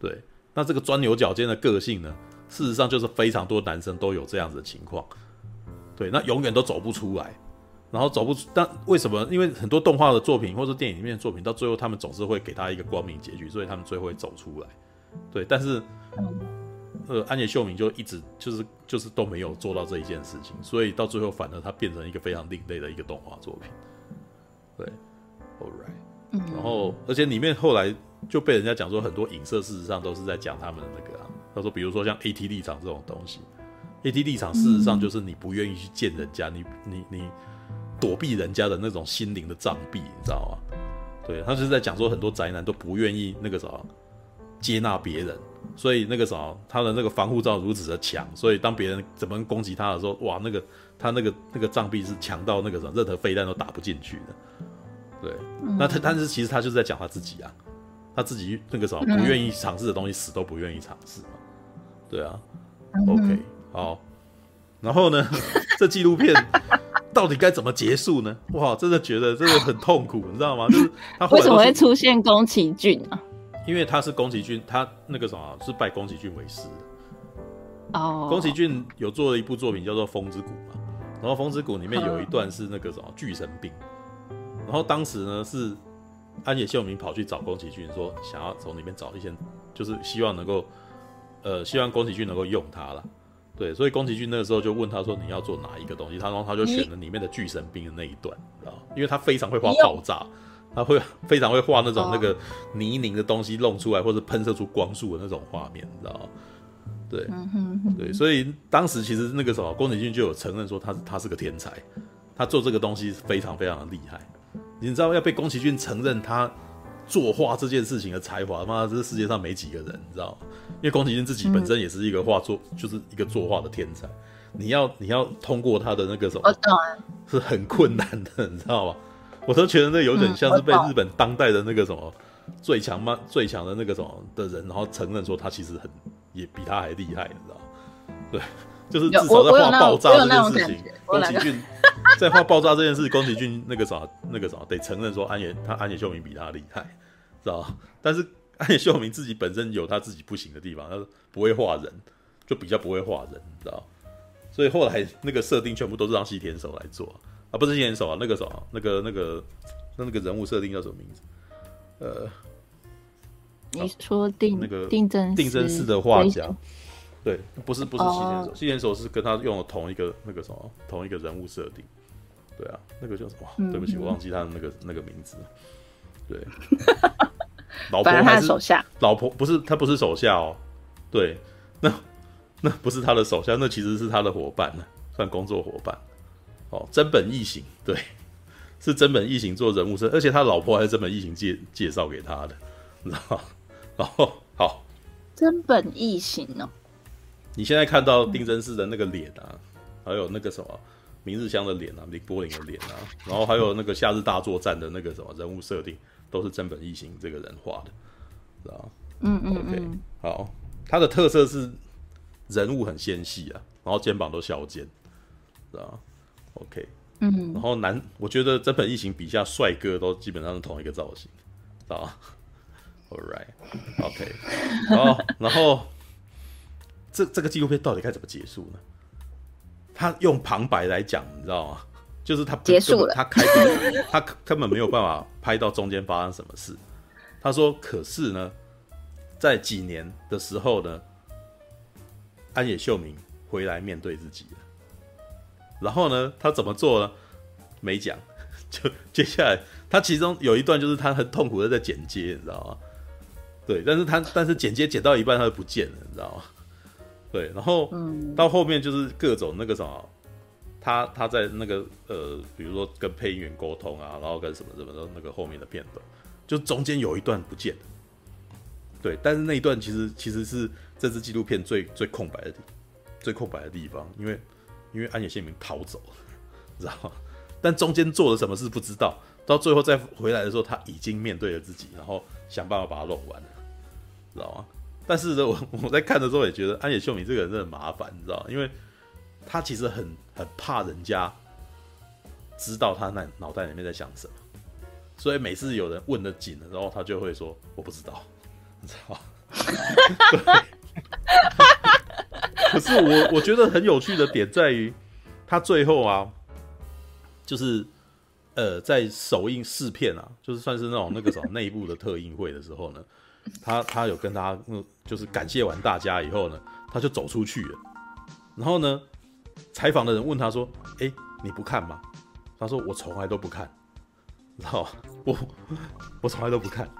对，那这个钻牛角尖的个性呢，事实上就是非常多男生都有这样子的情况。对，那永远都走不出来，然后走不出，但为什么？因为很多动画的作品或者电影里面的作品，到最后他们总是会给他一个光明结局，所以他们最后会走出来。对，但是。呃，安野秀明就一直就是就是都没有做到这一件事情，所以到最后反而他变成一个非常另类的一个动画作品。对，All right，嗯，然后而且里面后来就被人家讲说很多影射，事实上都是在讲他们的那个啊。他说，比如说像 AT 立场这种东西，AT 立场事实上就是你不愿意去见人家，你你你躲避人家的那种心灵的障壁，你知道吗？对，他就是在讲说很多宅男都不愿意那个啥接纳别人。所以那个什么，他的那个防护罩如此的强，所以当别人怎么攻击他的时候，哇，那个他那个那个障壁是强到那个什么，任何飞弹都打不进去的。对，嗯、那他但是其实他就是在讲他自己啊，他自己那个什么不愿意尝试的东西，死都不愿意尝试嘛。对啊、嗯、，OK，好。然后呢，*laughs* 这纪录片到底该怎么结束呢？哇，真的觉得真的很痛苦，你知道吗？就是他为什么会出现宫崎骏啊？因为他是宫崎骏，他那个什么是拜宫崎骏为师的。哦。宫崎骏有做了一部作品叫做《风之谷》嘛，然后《风之谷》里面有一段是那个什么巨神兵，然后当时呢是安野秀明跑去找宫崎骏说，想要从里面找一些，就是希望能够，呃，希望宫崎骏能够用它了。对，所以宫崎骏那个时候就问他说，你要做哪一个东西？他然后他就选了里面的巨神兵的那一段，啊，因为他非常会画爆炸。他会非常会画那种那个泥泞的东西弄出来，或者喷射出光束的那种画面，你知道吗？对，对，所以当时其实那个时候宫崎骏就有承认说他他是个天才，他做这个东西非常非常的厉害。你知道要被宫崎骏承认他作画这件事情的才华，妈，这世界上没几个人，你知道吗？因为宫崎骏自己本身也是一个画作，就是一个作画的天才。你要你要通过他的那个什么，是很困难的，你知道吗？我都觉得那有点像是被日本当代的那个什么最强嘛，最强的那个什么的人，然后承认说他其实很也比他还厉害，你知道吗？对，就是至少在画爆炸这件事情，宫崎骏 *laughs* 在画爆炸这件事，宫崎骏那个啥那个啥得承认说安野他安野秀明比他厉害，知道？但是安野秀明自己本身有他自己不行的地方，他不会画人，就比较不会画人，知道？所以后来那个设定全部都是让西田守来做。啊，不是新人手啊，那个什么，那个那个那那个人物设定叫什么名字？呃，你说定那个定真定真寺的画家，对，不是不是新人手，新人手是跟他用了同一个那个什么同一个人物设定，对啊，那个叫什么？嗯、对不起，我忘记他的那个那个名字。对，*laughs* 老婆还是手下？老婆不是他不是手下哦，对，那那不是他的手下，那其实是他的伙伴呢，算工作伙伴。哦，真本义行，对，*laughs* 是真本义行做人物设，而且他老婆还是真本义行介介绍给他的，*laughs* 你知道吗？然后好，真本义行哦。你现在看到丁真寺的那个脸啊，嗯、还有那个什么明日香的脸啊，綾波林的脸啊，然后还有那个夏日大作战的那个什么人物设定，都是真本义行这个人画的，知道吗？嗯嗯，嗯 OK，好，他的特色是人物很纤细啊，然后肩膀都削尖，知道吗？OK，嗯，然后男，我觉得真本异形笔下帅哥都基本上是同一个造型，知道吗？All right，OK，、*laughs* okay. *laughs* 然后，然后这这个纪录片到底该怎么结束呢？他用旁白来讲，你知道吗？就是他结束了，他开，他根本没有办法拍到中间发生什么事，他说：“可是呢，在几年的时候呢，安野秀明回来面对自己了。然后呢，他怎么做呢？没讲。*laughs* 就接下来，他其中有一段就是他很痛苦的在剪接，你知道吗？对，但是他但是剪接剪到一半他就不见了，你知道吗？*laughs* 对，然后到后面就是各种那个什么，他他在那个呃，比如说跟配音员沟通啊，然后跟什么什么的那个后面的片段。”就中间有一段不见了，对，但是那一段其实其实是这支纪录片最最空白的地，最空白的地方，因为因为安野秀明逃走了，*laughs* 知道吗？但中间做了什么事不知道，到最后再回来的时候，他已经面对了自己，然后想办法把它弄完了，知道吗？但是，我 *laughs* 我在看的时候也觉得安野秀明这个人真的很麻烦，你知道吗？因为他其实很很怕人家知道他那脑袋里面在想什么。所以每次有人问得紧的时候，他就会说：“我不知道，*laughs* 你知道吗？” *laughs* 可是我我觉得很有趣的点在于，他最后啊，就是呃，在首映试片啊，就是算是那种那个什么内部的特映会的时候呢，*laughs* 他他有跟他嗯，就是感谢完大家以后呢，他就走出去了。然后呢，采访的人问他说：“哎，你不看吗？”他说：“我从来都不看。”知道 *laughs* 我我从来都不看，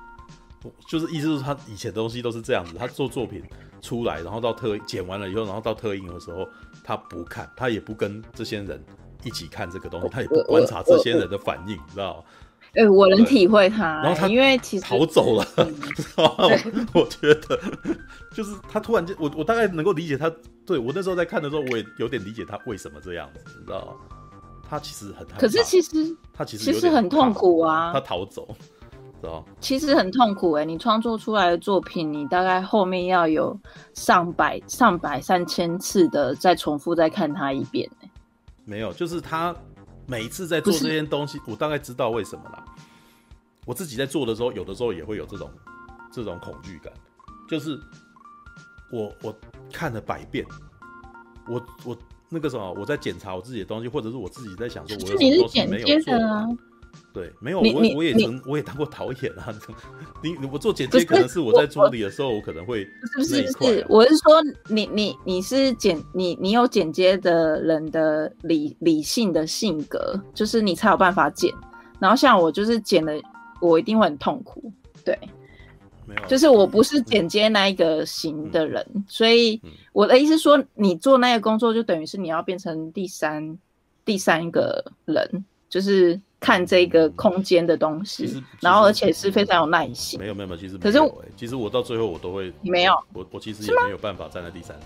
就是意思是他以前的东西都是这样子，他做作品出来，然后到特剪完了以后，然后到特映的时候，他不看，他也不跟这些人一起看这个东西，他也不观察这些人的反应，你知道吗？哎、欸，我能体会他，然后他因为其实逃走了？我觉得就是他突然间，我我大概能够理解他，对我那时候在看的时候，我也有点理解他为什么这样子，你知道吗？他其实很，可是其实他其实其实很痛苦啊。他逃走，其实很痛苦哎、欸，你创作出来的作品，你大概后面要有上百、上百、上千次的再重复再看它一遍、欸、没有，就是他每一次在做这件东西，我大概知道为什么啦。我自己在做的时候，有的时候也会有这种这种恐惧感，就是我我看了百遍，我我。那个什么，我在检查我自己的东西，或者是我自己在想说，我有什么东西没有做啊？对，没有，我我也曾我也当过导演啊。你我做剪接，可能是我在助理的时候，我可能会不是不是，我是说你你你是剪你你有剪接的人的理理性的性格，就是你才有办法剪。然后像我就是剪的，我一定会很痛苦。对。没有就是我不是剪接那一个型的人，嗯、所以我的意思说，你做那个工作就等于是你要变成第三第三个人，就是看这个空间的东西，然后而且是非常有耐心。没有没有没有，其实可是其实我到最后我都会没有，我我其实也没有办法站在第三者。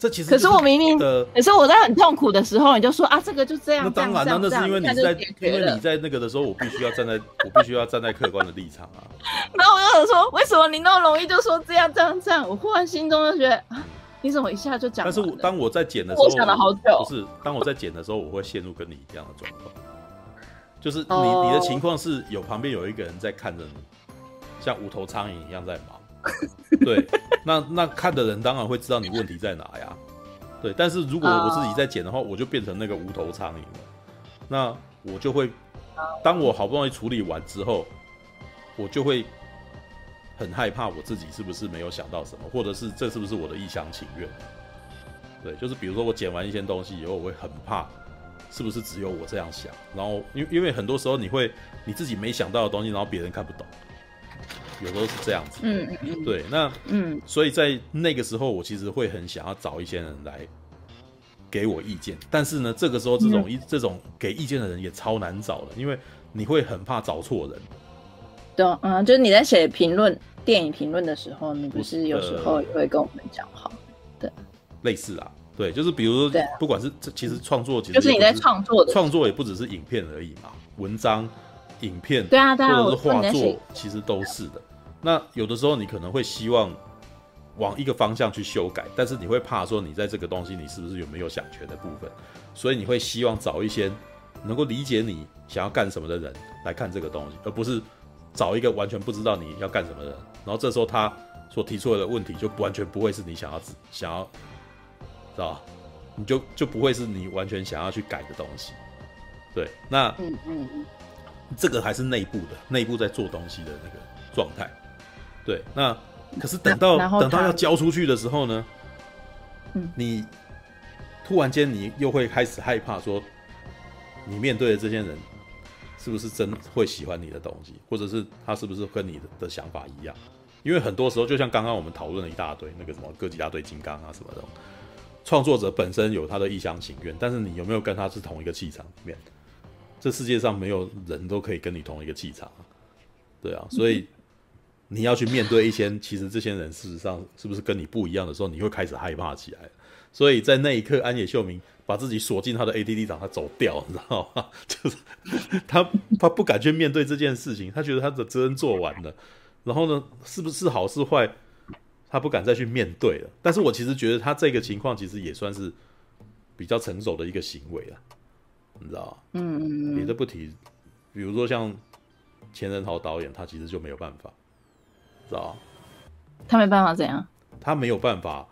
这其实可是我明明，可是我在很痛苦的时候，你就说啊，这个就这样。那当然，那那是因为你在，因为你在那个的时候，我必须要站在，我必须要站在客观的立场啊。*laughs* 然后我就想说，为什么你那么容易就说这样这样这样？我忽然心中就觉得啊，你怎么一下就讲？但是我当我在剪的时候，我想了好久。不是，当我在剪的时候，我会陷入跟你一样的状况，就是你你的情况是有旁边有一个人在看着你，像无头苍蝇一样在忙。*laughs* 对，那那看的人当然会知道你问题在哪呀。对，但是如果我自己在剪的话，我就变成那个无头苍蝇了。那我就会，当我好不容易处理完之后，我就会很害怕我自己是不是没有想到什么，或者是这是不是我的一厢情愿？对，就是比如说我剪完一些东西以后，我会很怕是不是只有我这样想。然后，因因为很多时候你会你自己没想到的东西，然后别人看不懂。有时候是这样子，嗯嗯，对，那嗯，所以在那个时候，我其实会很想要找一些人来给我意见，但是呢，这个时候这种一、嗯、这种给意见的人也超难找的，因为你会很怕找错人。对，嗯，就是你在写评论电影评论的时候，你不是有时候也会跟我们讲好，对，类似啊，对，就是比如说，不管是这其实创作，其实就是你在创作的创作也不只是影片而已嘛，文章、影片，对啊，对啊，或者是画作，其实都是的。那有的时候你可能会希望往一个方向去修改，但是你会怕说你在这个东西你是不是有没有想全的部分，所以你会希望找一些能够理解你想要干什么的人来看这个东西，而不是找一个完全不知道你要干什么的人。然后这时候他所提出来的问题就完全不会是你想要想要，知道吧？你就就不会是你完全想要去改的东西。对，那嗯嗯嗯，这个还是内部的内部在做东西的那个。状态。对，那可是等到等到要交出去的时候呢，嗯，你突然间你又会开始害怕，说你面对的这些人是不是真会喜欢你的东西，或者是他是不是跟你的的想法一样？因为很多时候，就像刚刚我们讨论了一大堆那个什么哥吉拉对金刚啊什么的，创作者本身有他的一厢情愿，但是你有没有跟他是同一个气场里面？这世界上没有人都可以跟你同一个气场，对啊，所以。你要去面对一些，其实这些人事实上是不是跟你不一样的时候，你会开始害怕起来。所以在那一刻，安野秀明把自己锁进他的 ADD 场，他走掉，你知道吗？就是他他不敢去面对这件事情，他觉得他的责任做完了。然后呢，是不是好是坏，他不敢再去面对了。但是我其实觉得他这个情况其实也算是比较成熟的一个行为了，你知道吗？嗯嗯嗯。别的不提，比如说像钱仁豪导演，他其实就没有办法。知道，他没办法怎样？他没有办法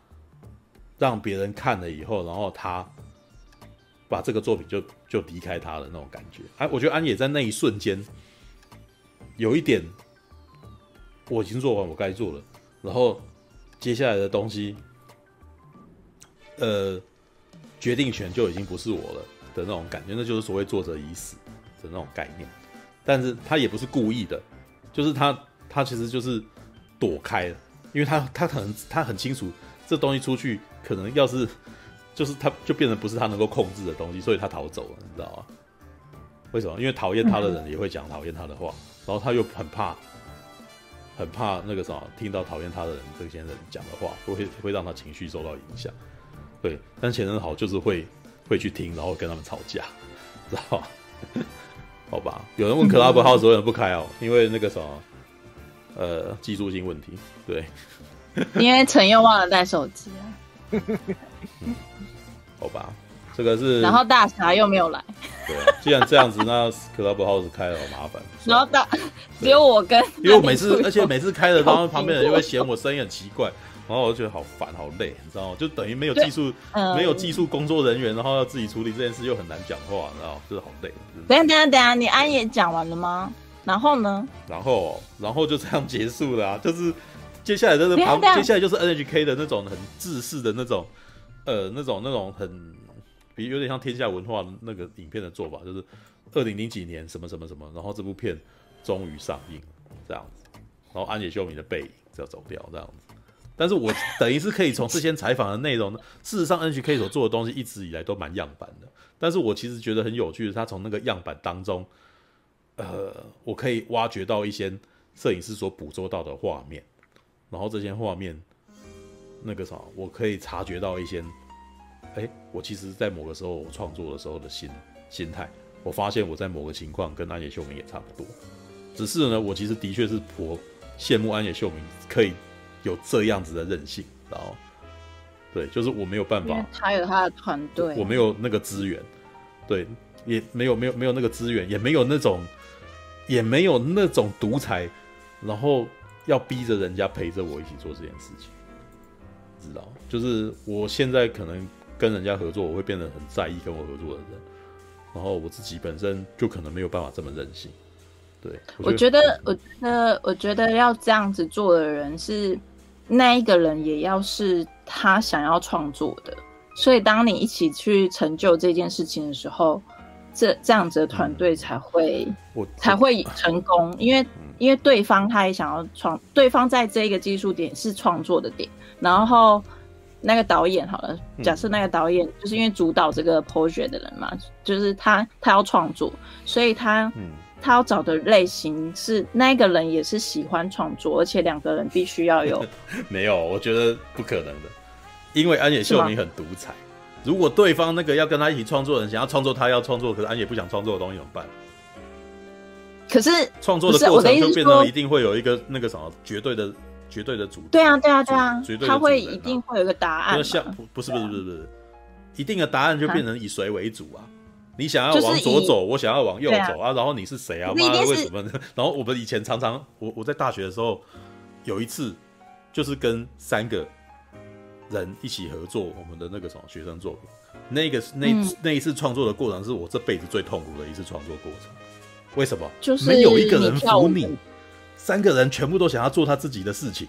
让别人看了以后，然后他把这个作品就就离开他的那种感觉。哎，我觉得安野在那一瞬间有一点，我已经做完我该做了，然后接下来的东西，呃，决定权就已经不是我了的那种感觉，那就是所谓作者已死的那种概念。但是他也不是故意的，就是他他其实就是。躲开了，因为他他可能他很清楚这东西出去可能要是就是他就变成不是他能够控制的东西，所以他逃走了，你知道吗？为什么？因为讨厌他的人也会讲讨厌他的话，然后他又很怕很怕那个什么听到讨厌他的人这些人讲的话会会让他情绪受到影响。对，但前任好就是会会去听，然后跟他们吵架，知道吧？好吧，有人问 Clubhouse 为什么不开哦？因为那个什么。呃，技术性问题，对，因为陈又忘了带手机啊、嗯。好吧，这个是，然后大侠又没有来。对，既然这样子，那 Clubhouse 开了好麻烦。*laughs* 然后大只有我跟，因为我每次，*laughs* 而且每次开了，然后旁边人就会嫌我声音很奇怪，然后我就觉得好烦好累，你知道吗？就等于没有技术，没有技术工作人员，然后要自己处理这件事又很难讲话，你知道吗？就是好累。等下等下等下，你安也讲完了吗？然后呢？然后，然后就这样结束了啊！就是接下来就是旁，接下来就是 NHK 的那种很制式的那种，呃，那种那种很，比如有点像天下文化那个影片的做法，就是二零零几年什么什么什么，然后这部片终于上映，这样子，然后安野秀明的背影就要走掉这样子。但是我等于是可以从这些采访的内容，事实上 NHK 所做的东西一直以来都蛮样板的，但是我其实觉得很有趣的是，他从那个样板当中。呃，我可以挖掘到一些摄影师所捕捉到的画面，然后这些画面，那个啥，我可以察觉到一些，哎，我其实，在某个时候我创作的时候的心心态，我发现我在某个情况跟安野秀明也差不多，只是呢，我其实的确是颇羡慕安野秀明可以有这样子的任性，然后，对，就是我没有办法，他有他的团队，我没有那个资源，对，也没有没有没有那个资源，也没有那种。也没有那种独裁，然后要逼着人家陪着我一起做这件事情，知道？就是我现在可能跟人家合作，我会变得很在意跟我合作的人，然后我自己本身就可能没有办法这么任性。对，我觉得，我觉得，我觉得要这样子做的人是那一个人，也要是他想要创作的。所以，当你一起去成就这件事情的时候。这这样子的团队才会，嗯、才会成功，因为因为对方他也想要创，对方在这个技术点是创作的点，然后那个导演好了，假设那个导演就是因为主导这个 project 的人嘛，就是他他要创作，所以他他要找的类型是那个人也是喜欢创作，而且两个人必须要有，*laughs* 没有，我觉得不可能的，因为安野秀明很独裁。*laughs* 如果对方那个要跟他一起创作的人想要创作他要创作，可是安野不想创作的东西怎么办？可是创作的过程就变成一定会有一个那个什么绝对的绝对的主对啊对啊对啊，他会一定会有一个答案。像不是不是不是不是，一定的答案就变成以谁为主啊？你想要往左走，我想要往右走啊？然后你是谁啊？妈的为什么呢？*laughs* 然后我们以前常常我我在大学的时候有一次就是跟三个。人一起合作，我们的那个什么学生作品，那个那、嗯、那一次创作的过程是我这辈子最痛苦的一次创作过程。为什么？就是没有一个人服你，三个人全部都想要做他自己的事情，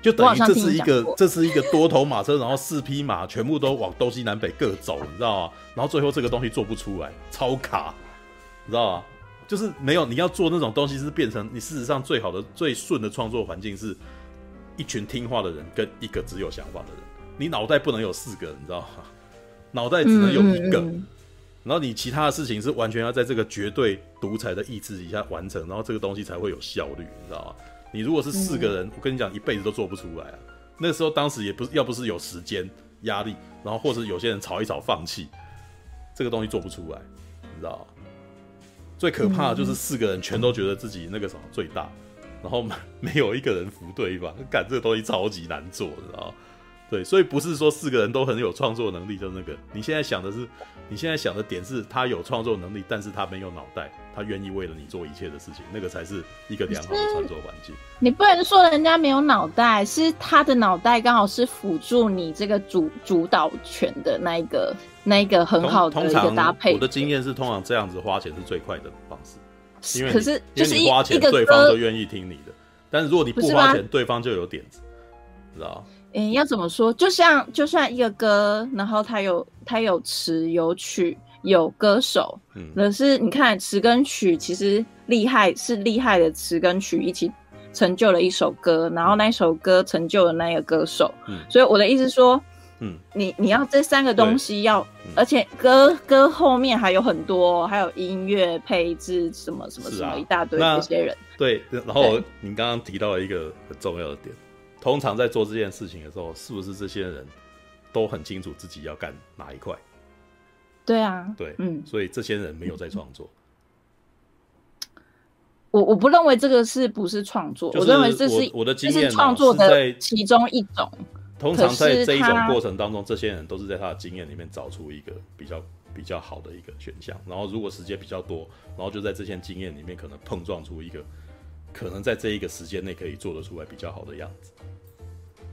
就等于这是一个这是一个多头马车，然后四匹马全部都往东西南北各走，你知道吗？然后最后这个东西做不出来，超卡，你知道吗？就是没有你要做那种东西，是变成你事实上最好的最顺的创作环境是一群听话的人跟一个只有想法的人，你脑袋不能有四个，你知道吗？脑袋只能有一个。嗯嗯嗯然后你其他的事情是完全要在这个绝对独裁的意志底下完成，然后这个东西才会有效率，你知道吗？你如果是四个人，嗯、我跟你讲，一辈子都做不出来啊。那个时候当时也不是，要不是有时间压力，然后或者有些人吵一吵放弃，这个东西做不出来，你知道吗？最可怕的就是四个人全都觉得自己那个什么最大，然后没有一个人服对方，干这个东西超级难做，你知道吗？对，所以不是说四个人都很有创作能力，就是那个。你现在想的是，你现在想的点是他有创作能力，但是他没有脑袋，他愿意为了你做一切的事情，那个才是一个良好的创作环境。你不能说人家没有脑袋，是他的脑袋刚好是辅助你这个主主导权的那一个那一个很好的一个搭配。我的经验是，通常这样子花钱是最快的方式，因为可是就是你花钱，对方都愿意听你的。但是如果你不花钱，对方就有点子，知道嗯、欸，要怎么说？就像就像一个歌，然后它有它有词有曲有歌手，嗯，可是你看词跟曲其实厉害是厉害的词跟曲一起成就了一首歌，然后那一首歌成就了那个歌手，嗯，所以我的意思说，嗯，你你要这三个东西要，嗯、而且歌歌后面还有很多，还有音乐配置什么什么什么一大堆这些人，对，然后你刚刚提到了一个很重要的点。通常在做这件事情的时候，是不是这些人都很清楚自己要干哪一块？对啊，对，嗯，所以这些人没有在创作。我我不认为这个是不是创作，就是、我认为这是我的经验、啊、创作的其中一种。通常在这一种过程当中，这些人都是在他的经验里面找出一个比较比较好的一个选项，然后如果时间比较多，然后就在这些经验里面可能碰撞出一个。可能在这一个时间内可以做得出来比较好的样子，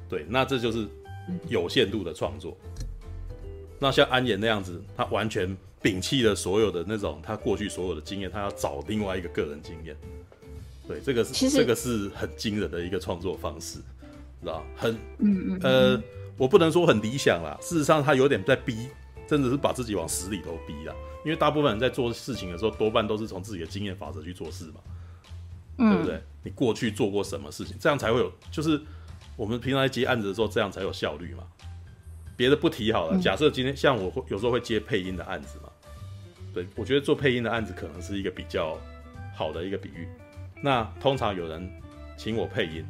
对，那这就是有限度的创作。那像安野那样子，他完全摒弃了所有的那种他过去所有的经验，他要找另外一个个人经验。对，这个是这个是很惊人的一个创作方式，知道很嗯嗯呃，我不能说很理想啦，事实上他有点在逼，真的是把自己往死里头逼啦。因为大部分人在做事情的时候，多半都是从自己的经验法则去做事嘛。对不对？你过去做过什么事情，这样才会有，就是我们平常在接案子的时候，这样才有效率嘛。别的不提好了，假设今天像我会有时候会接配音的案子嘛，对，我觉得做配音的案子可能是一个比较好的一个比喻。那通常有人请我配音，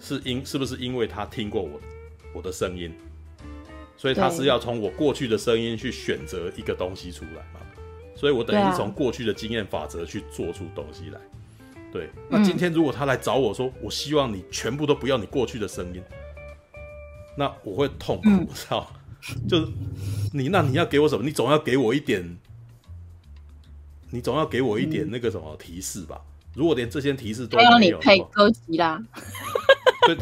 是因是不是因为他听过我我的声音，所以他是要从我过去的声音去选择一个东西出来嘛？所以我等于是从过去的经验法则去做出东西来。对，那今天如果他来找我说，嗯、我希望你全部都不要你过去的声音，那我会痛苦，我操、*laughs* 嗯！就是你，那你要给我什么？你总要给我一点，你总要给我一点那个什么提示吧？嗯、如果连这些提示都没有，你配歌集啦。*laughs* 对，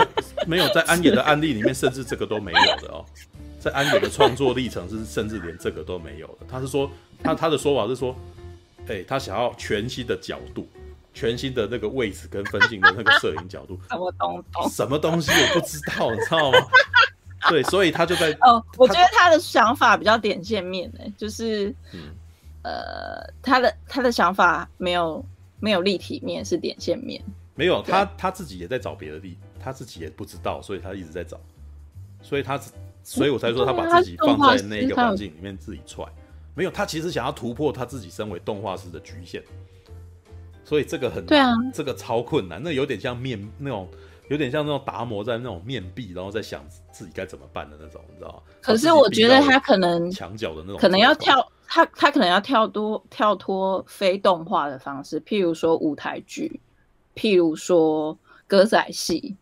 没有在安野的案例里面，甚至这个都没有的哦。在安野的创作历程是，甚至连这个都没有的。他是说，他他的说法是说，哎、欸，他想要全新的角度。全新的那个位置跟分镜的那个摄影角度，*laughs* 什么东东？什么东西我不知道，你知道吗？*laughs* 对，所以他就在哦，我觉得他的想法比较点线面诶，就是，嗯、呃，他的他的想法没有没有立体面，是点线面。没有，他他自己也在找别的地，他自己也不知道，所以他一直在找，所以他所以我才说他把自己放在那个环境里面自己踹。没有，他其实想要突破他自己身为动画师的局限。所以这个很对啊，这个超困难，那有点像面那种，有点像那种达摩在那种面壁，然后在想自己该怎么办的那种，你知道吗？可是我觉得他可能墙角的那种，可能要跳，他他可能要跳多跳脱非动画的方式，譬如说舞台剧，譬如说歌仔戏，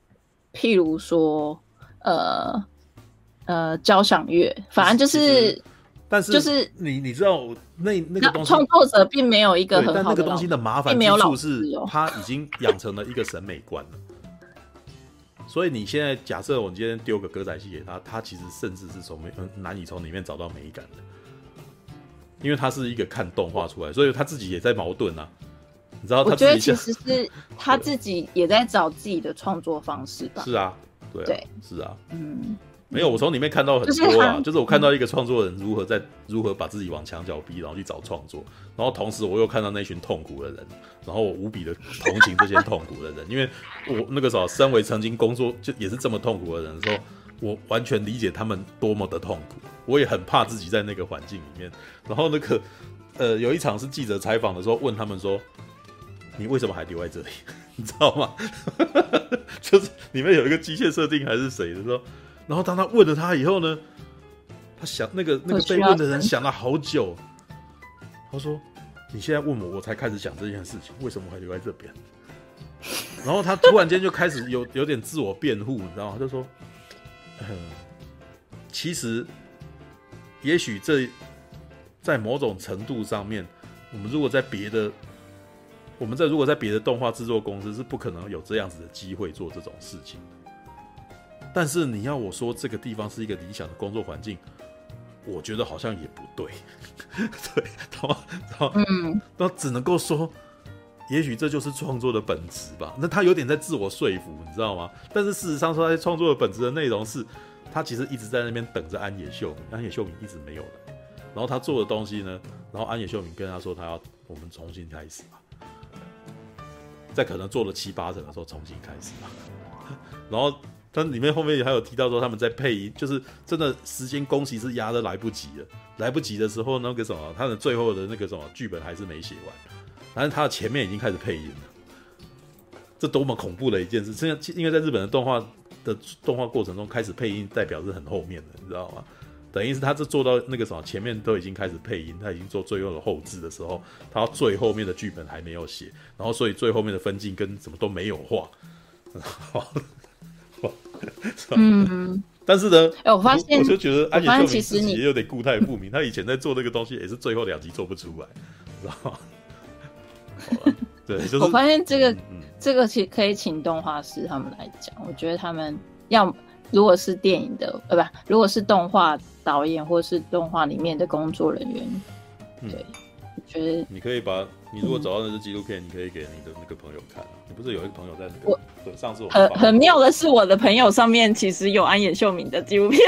譬如说呃呃交响乐，反正就是。但是就是你你知道那那个东西，创作者并没有一个很好的，但那个东西的麻烦之处是，他已经养成了一个审美观了。所以你现在假设我今天丢个歌仔戏给他，他其实甚至是从没难以从里面找到美感的，因为他是一个看动画出来，所以他自己也在矛盾啊。你知道他？我觉得其实是 *laughs* 他自己也在找自己的创作方式吧。是啊，对啊，对，是啊，嗯。没有，我从里面看到很多啊，就是我看到一个创作人如何在如何把自己往墙角逼，然后去找创作，然后同时我又看到那群痛苦的人，然后我无比的同情这些痛苦的人，*laughs* 因为我那个时候身为曾经工作就也是这么痛苦的人的时候，我完全理解他们多么的痛苦，我也很怕自己在那个环境里面。然后那个 *laughs* 呃，有一场是记者采访的时候，问他们说：“你为什么还留在这里？”你知道吗？*laughs* 就是里面有一个机械设定还是谁的时候。然后当他问了他以后呢，他想那个那个被问的人想了好久，他说：“你现在问我，我才开始想这件事情，为什么还留在这边？” *laughs* 然后他突然间就开始有 *laughs* 有点自我辩护，你知道吗？他就说：“嗯，其实也许这在某种程度上面，我们如果在别的，我们在如果在别的动画制作公司是不可能有这样子的机会做这种事情。”但是你要我说这个地方是一个理想的工作环境，我觉得好像也不对，*laughs* 对，然后，然后，嗯，那只能够说，也许这就是创作的本质吧。那他有点在自我说服，你知道吗？但是事实上说，他创作的本质的内容是，他其实一直在那边等着安野秀明，安野秀明一直没有来。然后他做的东西呢，然后安野秀明跟他说，他要我们重新开始吧，在可能做了七八成的时候重新开始吧，*laughs* 然后。但里面后面还有提到说他们在配音，就是真的时间工期是压得来不及了，来不及的时候那个什么，他的最后的那个什么剧本还是没写完，但是他的前面已经开始配音了，这多么恐怖的一件事！现在因为在日本的动画的动画过程中开始配音，代表是很后面的，你知道吗？等于是他这做到那个什么前面都已经开始配音，他已经做最后的后置的时候，他最后面的剧本还没有写，然后所以最后面的分镜跟什么都没有画。*laughs* 嗯，但是呢，哎、欸，我发现，我就觉得安野秀明自己也有点固态不明。他以前在做那个东西，也是最后两集做不出来，知道吗？对，*laughs* 就是我发现这个，嗯、这个其实可以请动画师他们来讲。我觉得他们要，如果是电影的，呃，不，如果是动画导演或是动画里面的工作人员，嗯、对。觉得你可以把你如果找到那支纪录片，你可以给你的那个朋友看。你不是有一个朋友在那个？我对，上次我很很妙的是，我的朋友上面其实有安野秀明的纪录片。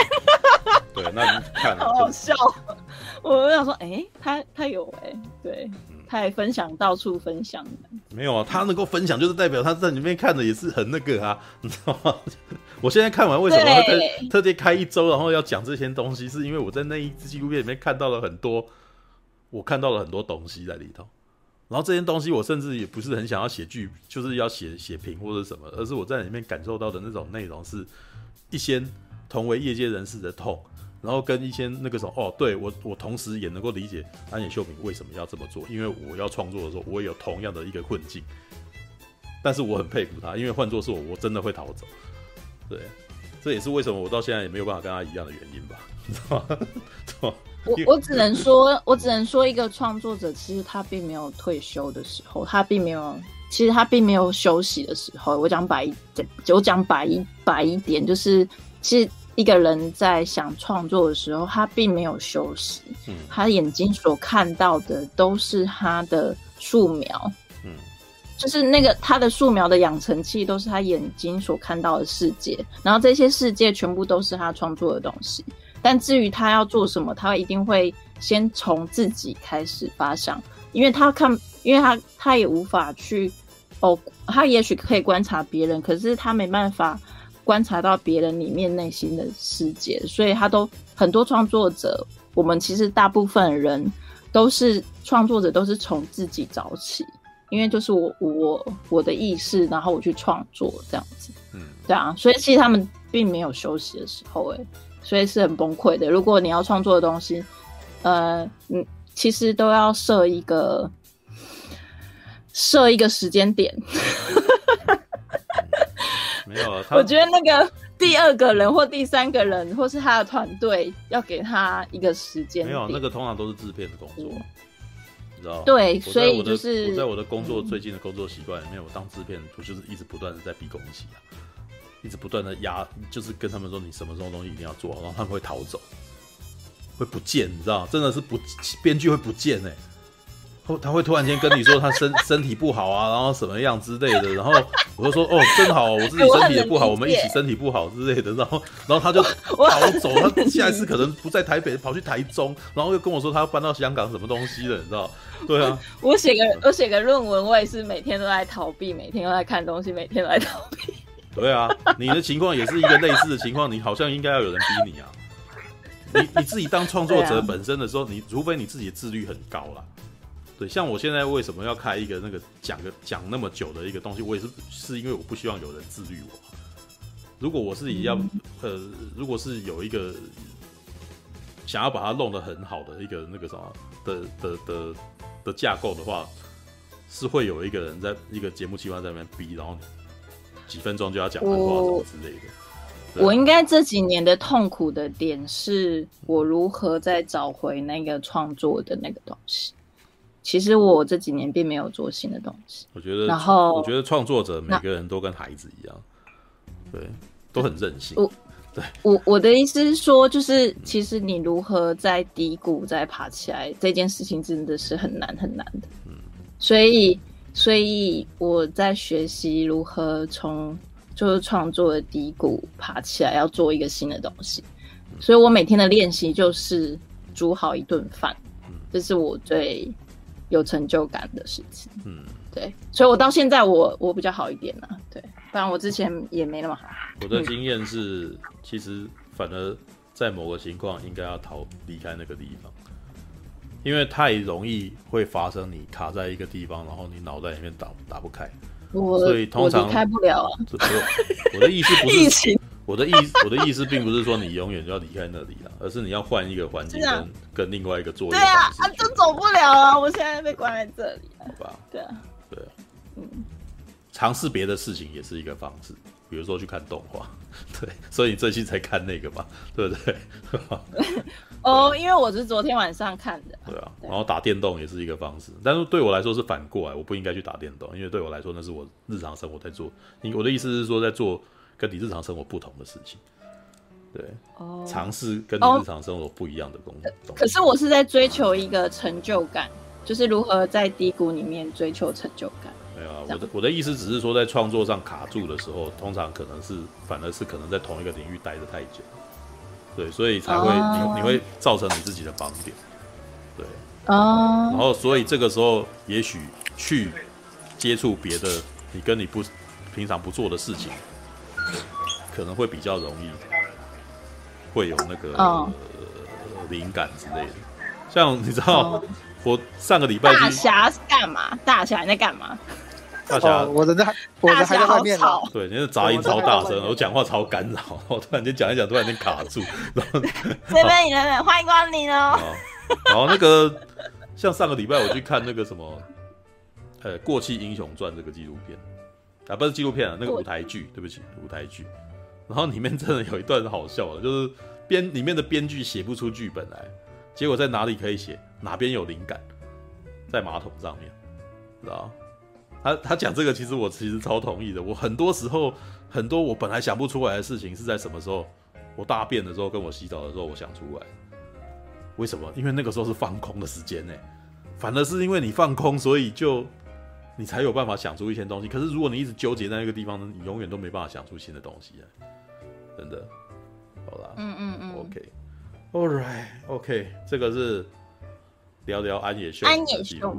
对，那你看，*laughs* 好好笑。*laughs* 我想说，哎，他他有哎，对，他还分享到处分享。没有啊，他能够分享，就是代表他在里面看的也是很那个啊，*laughs* 你知道吗？我现在看完为什么会特特地开一周，然后要讲这些东西，是因为我在那一支纪录片里面看到了很多。我看到了很多东西在里头，然后这些东西我甚至也不是很想要写剧，就是要写写评或者什么，而是我在里面感受到的那种内容是一些同为业界人士的痛，然后跟一些那个什么哦，对，我我同时也能够理解安野秀明为什么要这么做，因为我要创作的时候我也有同样的一个困境，但是我很佩服他，因为换作是我，我真的会逃走，对，这也是为什么我到现在也没有办法跟他一样的原因吧，你知道吗？*laughs* 我 *laughs* 我只能说，我只能说，一个创作者其实他并没有退休的时候，他并没有，其实他并没有休息的时候。我讲白一点，我讲白一白一点，就是其实一个人在想创作的时候，他并没有休息。嗯，他眼睛所看到的都是他的素描，嗯，就是那个他的素描的养成器都是他眼睛所看到的世界，然后这些世界全部都是他创作的东西。但至于他要做什么，他一定会先从自己开始发想，因为他看，因为他他也无法去哦，他也许可以观察别人，可是他没办法观察到别人里面内心的世界，所以他都很多创作者，我们其实大部分人都是创作者，都是从自己找起，因为就是我我我的意识，然后我去创作这样子，嗯，对啊，所以其实他们并没有休息的时候，诶。所以是很崩溃的。如果你要创作的东西，呃，嗯，其实都要设一个设一个时间点。没有啊，我觉得那个第二个人或第三个人，或是他的团队，要给他一个时间。没有，那个通常都是制片的工作，嗯、你知道？对，所以就是我在我的工作最近的工作习惯里面，嗯、我当制片，我就是一直不断的在逼工期啊。一直不断的压，就是跟他们说，你什么时候东西一定要做好，然后他们会逃走，会不见，你知道，真的是不编剧会不见哎、欸，他会突然间跟你说他身 *laughs* 身体不好啊，然后什么样之类的，然后我就说哦，真好，我自己身体也不好，我们一起身体不好之类的，然后然后他就 *laughs* 逃走，他下一次可能不在台北，跑去台中，然后又跟我说他要搬到香港什么东西的，你知道？对啊，我写个我写个论文，我也是每天都在逃避，每天都在看东西，每天都在逃避。对啊，你的情况也是一个类似的情况，你好像应该要有人逼你啊。你你自己当创作者本身的时候，你除非你自己自律很高啦。对，像我现在为什么要开一个那个讲个讲那么久的一个东西，我也是是因为我不希望有人自律我。如果我自己要、嗯、呃，如果是有一个想要把它弄得很好的一个那个什么的的的的架构的话，是会有一个人在一个节目计划在那边逼，然后几分钟就要讲完话什么之类的。我，我应该这几年的痛苦的点是我如何再找回那个创作的那个东西。其实我这几年并没有做新的东西。我觉得，然后我觉得创作者每个人都跟孩子一样，对，都很任性。我，对，我我的意思是说，就是其实你如何在低谷再爬起来，这件事情真的是很难很难的。嗯，所以，所以我在学习如何从就是创作的低谷爬起来，要做一个新的东西。所以我每天的练习就是煮好一顿饭，这是我最。有成就感的事情，嗯，对，所以我到现在我我比较好一点了，对，不然我之前也没那么好。我的经验是，嗯、其实反而在某个情况应该要逃离开那个地方，因为太容易会发生你卡在一个地方，然后你脑袋里面打打不开，我所以通常开不了啊。我的意思不是 *laughs* 疫情。我的意我的意思并不是说你永远就要离开那里了，而是你要换一个环境跟、啊、跟另外一个作业。对啊，啊，就走不了啊！我现在被关在这里。好吧。对啊。对啊。嗯。尝试别的事情也是一个方式，比如说去看动画。*laughs* 对，所以你最近才看那个嘛，对不对？*laughs* 哦，因为我是昨天晚上看的。对啊。然后打电动也是一个方式，但是对我来说是反过来，我不应该去打电动，因为对我来说那是我日常生活在做。你我的意思是说在做。跟你日常生活不同的事情，对，哦，尝试跟你日常生活不一样的东西。可是我是在追求一个成就感，就是如何在低谷里面追求成就感。没有啊，我的我的意思只是说，在创作上卡住的时候，通常可能是反而是可能在同一个领域待得太久，对，所以才会你、哦、你会造成你自己的盲点，对，哦，然后所以这个时候也许去接触别的你跟你不平常不做的事情。可能会比较容易，会有那个灵、oh. 感之类的。像你知道，oh. 我上个礼拜大侠是干嘛？大侠你在干嘛？大侠，我的在，我的还在外面。对，你的杂音超大声，我讲话超干扰。*laughs* 我突然间讲一讲，突然间卡住。*laughs* 然后这边你们欢迎光临哦。*laughs* 然后那个像上个礼拜我去看那个什么，呃，《过气英雄传》这个纪录片。啊，不是纪录片啊，那个舞台剧，对不起，舞台剧。然后里面真的有一段是好笑的，就是编里面的编剧写不出剧本来，结果在哪里可以写？哪边有灵感？在马桶上面，知道？他他讲这个，其实我其实超同意的。我很多时候，很多我本来想不出来的事情，是在什么时候？我大便的时候，跟我洗澡的时候，我想出来。为什么？因为那个时候是放空的时间呢。反而是因为你放空，所以就。你才有办法想出一些东西。可是如果你一直纠结在那个地方呢，你永远都没办法想出新的东西啊！真的，好啦，嗯嗯嗯，OK，All right，OK，这个是聊聊安野秀。安野秀，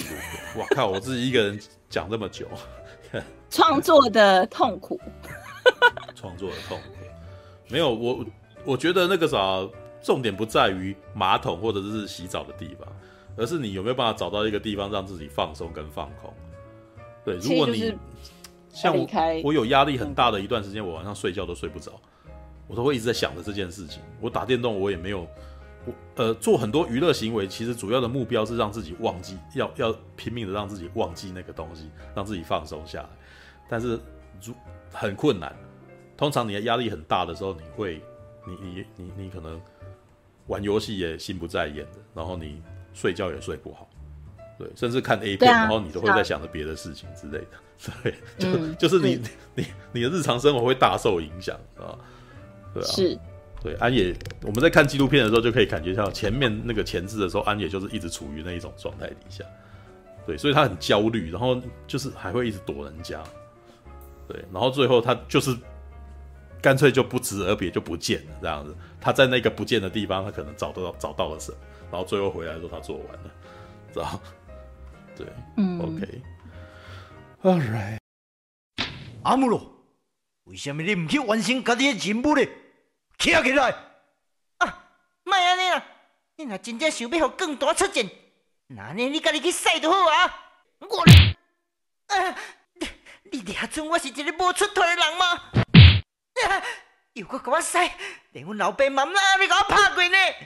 *laughs* 哇靠，我自己一个人讲这么久，*laughs* 创作的痛苦，*laughs* 创作的痛苦，没有我，我觉得那个啥，重点不在于马桶或者是洗澡的地方。而是你有没有办法找到一个地方让自己放松跟放空？对，如果你像我，我有压力很大的一段时间，我晚上睡觉都睡不着，我都会一直在想着这件事情。我打电动，我也没有，我呃做很多娱乐行为，其实主要的目标是让自己忘记，要要拼命的让自己忘记那个东西，让自己放松下来。但是如很困难，通常你的压力很大的时候，你会，你你你你可能玩游戏也心不在焉的，然后你。睡觉也睡不好，对，甚至看 A 片，啊、然后你都会在想着别的事情之类的，*laughs* 对，就、嗯、就是你你你你的日常生活会大受影响啊，对啊，是，对，安野，我们在看纪录片的时候就可以感觉到前面那个前置的时候，安野就是一直处于那一种状态底下，对，所以他很焦虑，然后就是还会一直躲人家，对，然后最后他就是干脆就不辞而别就不见了这样子。他在那个不见的地方，他可能找到找到了什么，然后最后回来的时候他做完了，知道？对，嗯，OK，All right，阿姆罗，为什么你唔去完成家己的任务呢？起来起来！啊，莫安尼啦，你若真正想要互更大出战。那呢？你家己去使就好啊！我，啊，你你俩准我是一个无出头的人吗？啊，又搁给我使，连阮老爸妈妈你给我拍过呢！